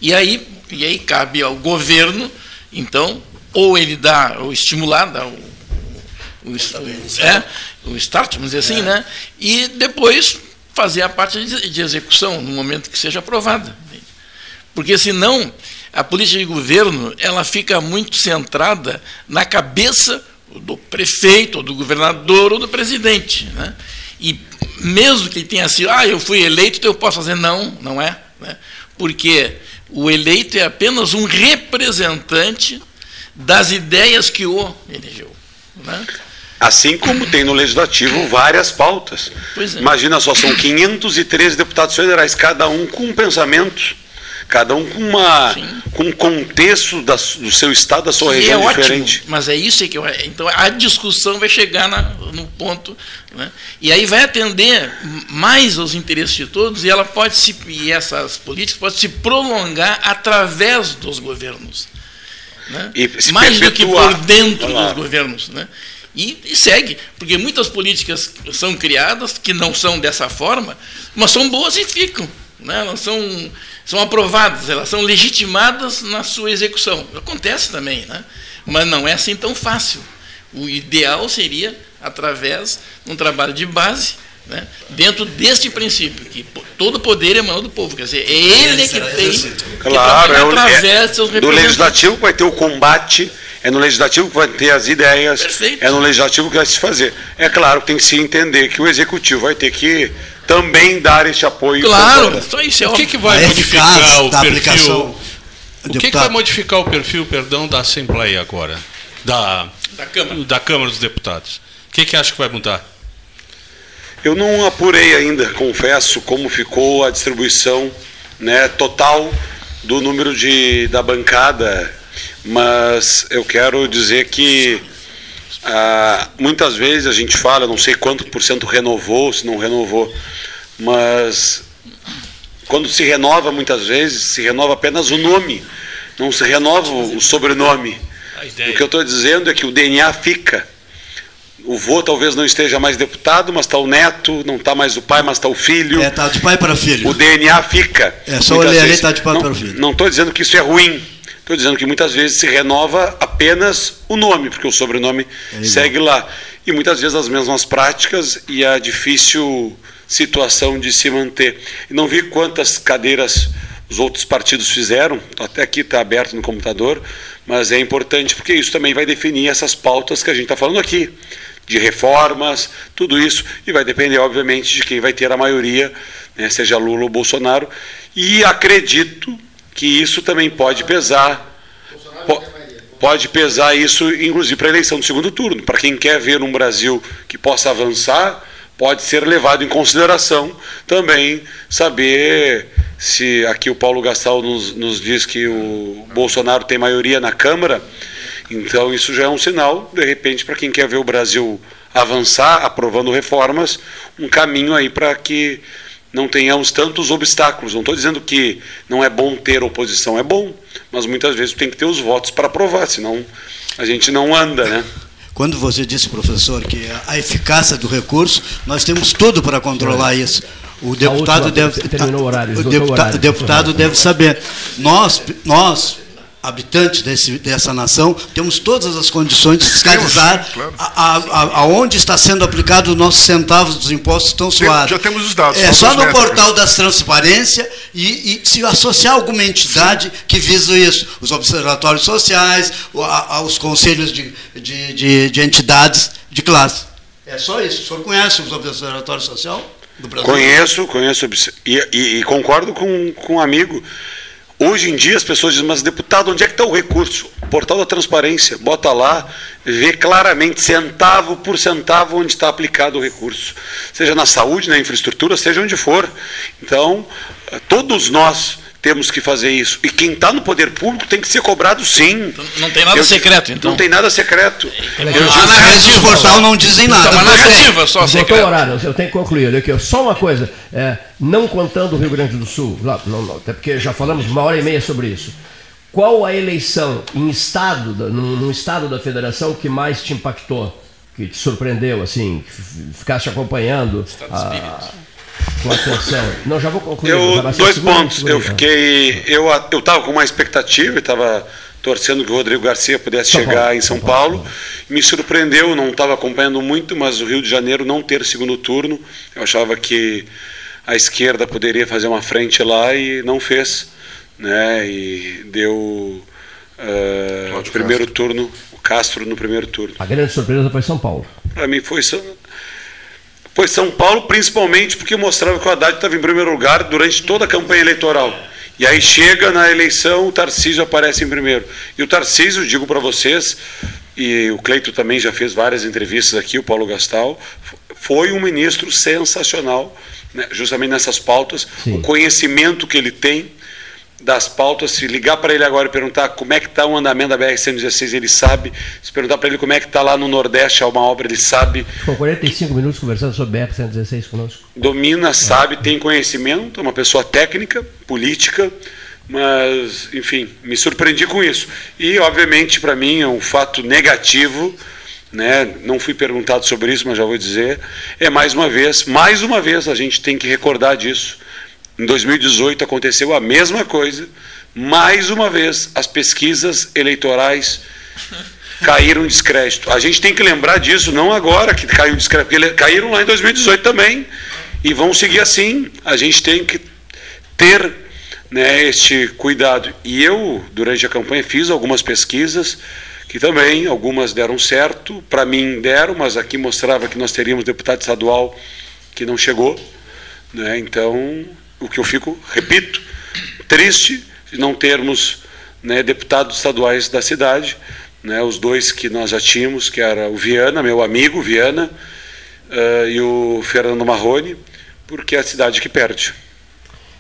Speaker 15: E aí, e aí cabe ao governo, então, ou ele dá, ou estimular, dá o, o, é, o start, vamos dizer assim, né? E depois fazer a parte de, de execução no momento que seja aprovada. Porque senão a política de governo ela fica muito centrada na cabeça do prefeito, ou do governador ou do presidente. Né? E mesmo que ele tenha sido, ah, eu fui eleito, então eu posso fazer. Não, não é. Né? Porque o eleito é apenas um representante das ideias que o elegeu. Né?
Speaker 14: Assim como tem no legislativo várias pautas.
Speaker 15: É.
Speaker 14: Imagina só, são 513 deputados federais, cada um com um pensamento, cada um com uma com um contexto da do seu estado, da sua
Speaker 15: Que
Speaker 14: região
Speaker 15: é ótimo,
Speaker 14: diferente.
Speaker 15: mas é isso que eu, então a discussão vai chegar na- no ponto, né? e aí vai atender mais aos interesses de todos e ela pode se e essas políticas podem se prolongar através dos governos, né? Mais do que por dentro dos governos, né? E, e segue, porque muitas políticas são criadas que não são dessa forma, mas são boas e ficam, né? Elas são são aprovadas, elas são legitimadas na sua execução. Acontece também, né? Mas não é assim tão fácil. O ideal seria através de um trabalho de base, né? dentro deste princípio, que todo poder emana do povo. Quer dizer, é ele que tem que
Speaker 14: Claro, é,
Speaker 15: através
Speaker 14: é
Speaker 15: seus
Speaker 14: do legislativo que vai ter o combate, é no legislativo que vai ter as ideias, é no legislativo que vai se fazer. É claro que tem que se entender que o executivo vai ter que também dar este apoio.
Speaker 15: Claro, só isso é
Speaker 3: O que, que vai
Speaker 15: A
Speaker 3: modificar o perfil? O que, que vai modificar o perfil, perdão, da Assembleia agora? Da,
Speaker 15: Da Câmara.
Speaker 3: da Câmara dos Deputados. O que, que acha que vai mudar?
Speaker 14: Eu não apurei ainda, confesso, como ficou a distribuição né, total do número de, da bancada, mas eu quero dizer que ah, muitas vezes a gente fala, não sei quanto por cento renovou, se não renovou, mas quando se renova muitas vezes, se renova apenas o nome, não se renova o sobrenome. O que eu estou dizendo é que o DNA fica. O vô talvez não esteja mais deputado, mas está o neto, não está mais o pai, mas está o filho.
Speaker 17: É, tá de pai para filho.
Speaker 14: O DNA fica.
Speaker 17: É, só olhar ali,
Speaker 14: vezes.
Speaker 17: tá de pai
Speaker 14: não,
Speaker 17: para filho.
Speaker 14: Não estou dizendo que isso é ruim. Estou dizendo que muitas vezes se renova apenas o nome, porque o sobrenome
Speaker 17: igual.
Speaker 14: segue lá. E muitas vezes as mesmas práticas e a difícil situação de se manter. E não vi quantas cadeiras os outros partidos fizeram, até aqui está aberto no computador, mas é importante porque isso também vai definir essas pautas que a gente está falando aqui, de reformas, tudo isso, e vai depender, obviamente, de quem vai ter a maioria, né, seja Lula ou Bolsonaro, e acredito que isso também pode pesar. po- Pode pesar isso, inclusive, para a eleição do segundo turno. Para quem quer ver um Brasil que possa avançar, pode ser levado em consideração também saber se aqui o Paulo Gastal nos, nos diz que o Bolsonaro tem maioria na Câmara, então isso já é um sinal, de repente, para quem quer ver o Brasil avançar, aprovando reformas, um caminho aí para que não tenhamos tantos obstáculos. Não estou dizendo que não é bom ter oposição, é bom, mas muitas vezes tem que ter os votos para aprovar, senão a gente não anda, né?
Speaker 17: Quando você disse, professor, que a eficácia do recurso, nós temos tudo para controlar isso. O deputado deve
Speaker 1: o horário,
Speaker 17: o deputa- deputado deve saber. Nós, nós habitantes desse, dessa nação, temos todas as condições de fiscalizar claro. a, a, aonde está sendo aplicado os nossos centavos dos impostos tão suados.
Speaker 8: Já temos os dados.
Speaker 17: É só no portal das transparência e, e, se associar alguma entidade que visa isso, os observatórios sociais, os conselhos de, de, de, de entidades de classe. É só isso. O senhor conhece os observatórios sociais do Brasil?
Speaker 14: Conheço, conheço e, e, e concordo com, com um amigo. Hoje em dia as pessoas dizem, mas deputado, onde é que está o recurso? Portal da transparência, bota lá, vê claramente, centavo por centavo, onde está aplicado o recurso. Seja na saúde, na infraestrutura, seja onde for. Então, todos nós temos que fazer isso. E quem está no poder público tem que ser cobrado sim.
Speaker 15: Não tem nada eu, secreto, então.
Speaker 14: Não tem nada secreto.
Speaker 17: Eu, eu, a narrativa portal não dizem nada. É uma
Speaker 1: narrativa só secreta. Horário, eu tenho que concluir aqui. Só uma coisa, é, não contando o Rio Grande do Sul, lá, não, não, até porque já falamos uma hora e meia sobre isso. Qual a eleição em estado, no, estado da federação que mais te impactou? Que te surpreendeu, assim, que ficaste acompanhando? Estados a, com atenção. Não, já vou concluir.
Speaker 14: Eu, dois pontos. Eu fiquei. Eu eu estava com uma expectativa, estava torcendo que o Rodrigo Garcia pudesse São chegar Paulo. em São Paulo. Me surpreendeu, não estava acompanhando muito, mas o Rio de Janeiro não ter segundo turno. Eu achava que a esquerda poderia fazer uma frente lá e não fez. Né? E deu uh, o primeiro Castro. turno, o Castro no primeiro turno.
Speaker 1: A grande surpresa foi São Paulo.
Speaker 14: Para mim foi foi São Paulo, principalmente porque mostrava que o Haddad estava em primeiro lugar durante toda a campanha eleitoral. E aí chega na eleição, o Tarcísio aparece em primeiro. E o Tarcísio, digo para vocês, e o Cleito também já fez várias entrevistas aqui, o Paulo Gastal, foi um ministro sensacional, né, justamente nessas pautas, Sim. o conhecimento que ele tem das pautas, se ligar para ele agora e perguntar como é que está o andamento da BR-116, ele sabe. Se perguntar para ele como é que está lá no Nordeste, há uma obra, ele sabe.
Speaker 1: Ficou 45 minutos conversando sobre a BR-116 conosco.
Speaker 14: Domina, sabe, tem conhecimento, é uma pessoa técnica, política, mas, enfim, me surpreendi com isso. E, obviamente, para mim é um fato negativo, né? não fui perguntado sobre isso, mas já vou dizer, é mais uma vez, mais uma vez a gente tem que recordar disso em 2018 aconteceu a mesma coisa. Mais uma vez, as pesquisas eleitorais caíram em descrédito. A gente tem que lembrar disso, não agora que caiu em descrédito, porque caíram lá em 2018 também. E vão seguir assim. A gente tem que ter né, este cuidado. E eu, durante a campanha, fiz algumas pesquisas que também, algumas deram certo, para mim deram, mas aqui mostrava que nós teríamos deputado estadual que não chegou. Né? Então, o que eu fico, repito, triste de não termos né, deputados estaduais da cidade, né, os dois que nós já tínhamos, que era o Viana, meu amigo Viana, uh, e o Fernando Marrone, porque é a cidade que perde.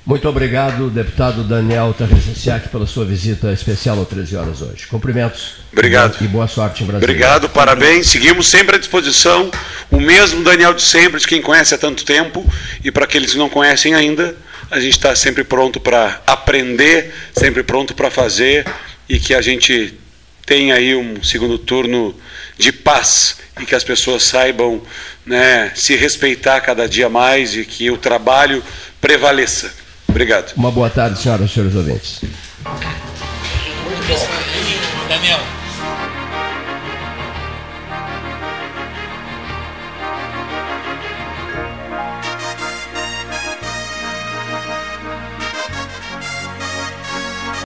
Speaker 1: Muito obrigado, deputado Daniel Tarresenciak, pela sua visita especial ao 13 horas hoje. Cumprimentos.
Speaker 14: Obrigado.
Speaker 1: E boa sorte em Brasília.
Speaker 14: Obrigado, parabéns. Seguimos sempre à disposição. O mesmo Daniel de sempre, de quem conhece há tanto tempo, e para aqueles que não conhecem ainda, a gente está sempre pronto para aprender, sempre pronto para fazer, e que a gente tenha aí um segundo turno de paz e que as pessoas saibam né, se respeitar cada dia mais e que o trabalho prevaleça. Obrigado.
Speaker 1: Uma boa tarde, senhoras e senhores ouvintes.
Speaker 15: Daniel.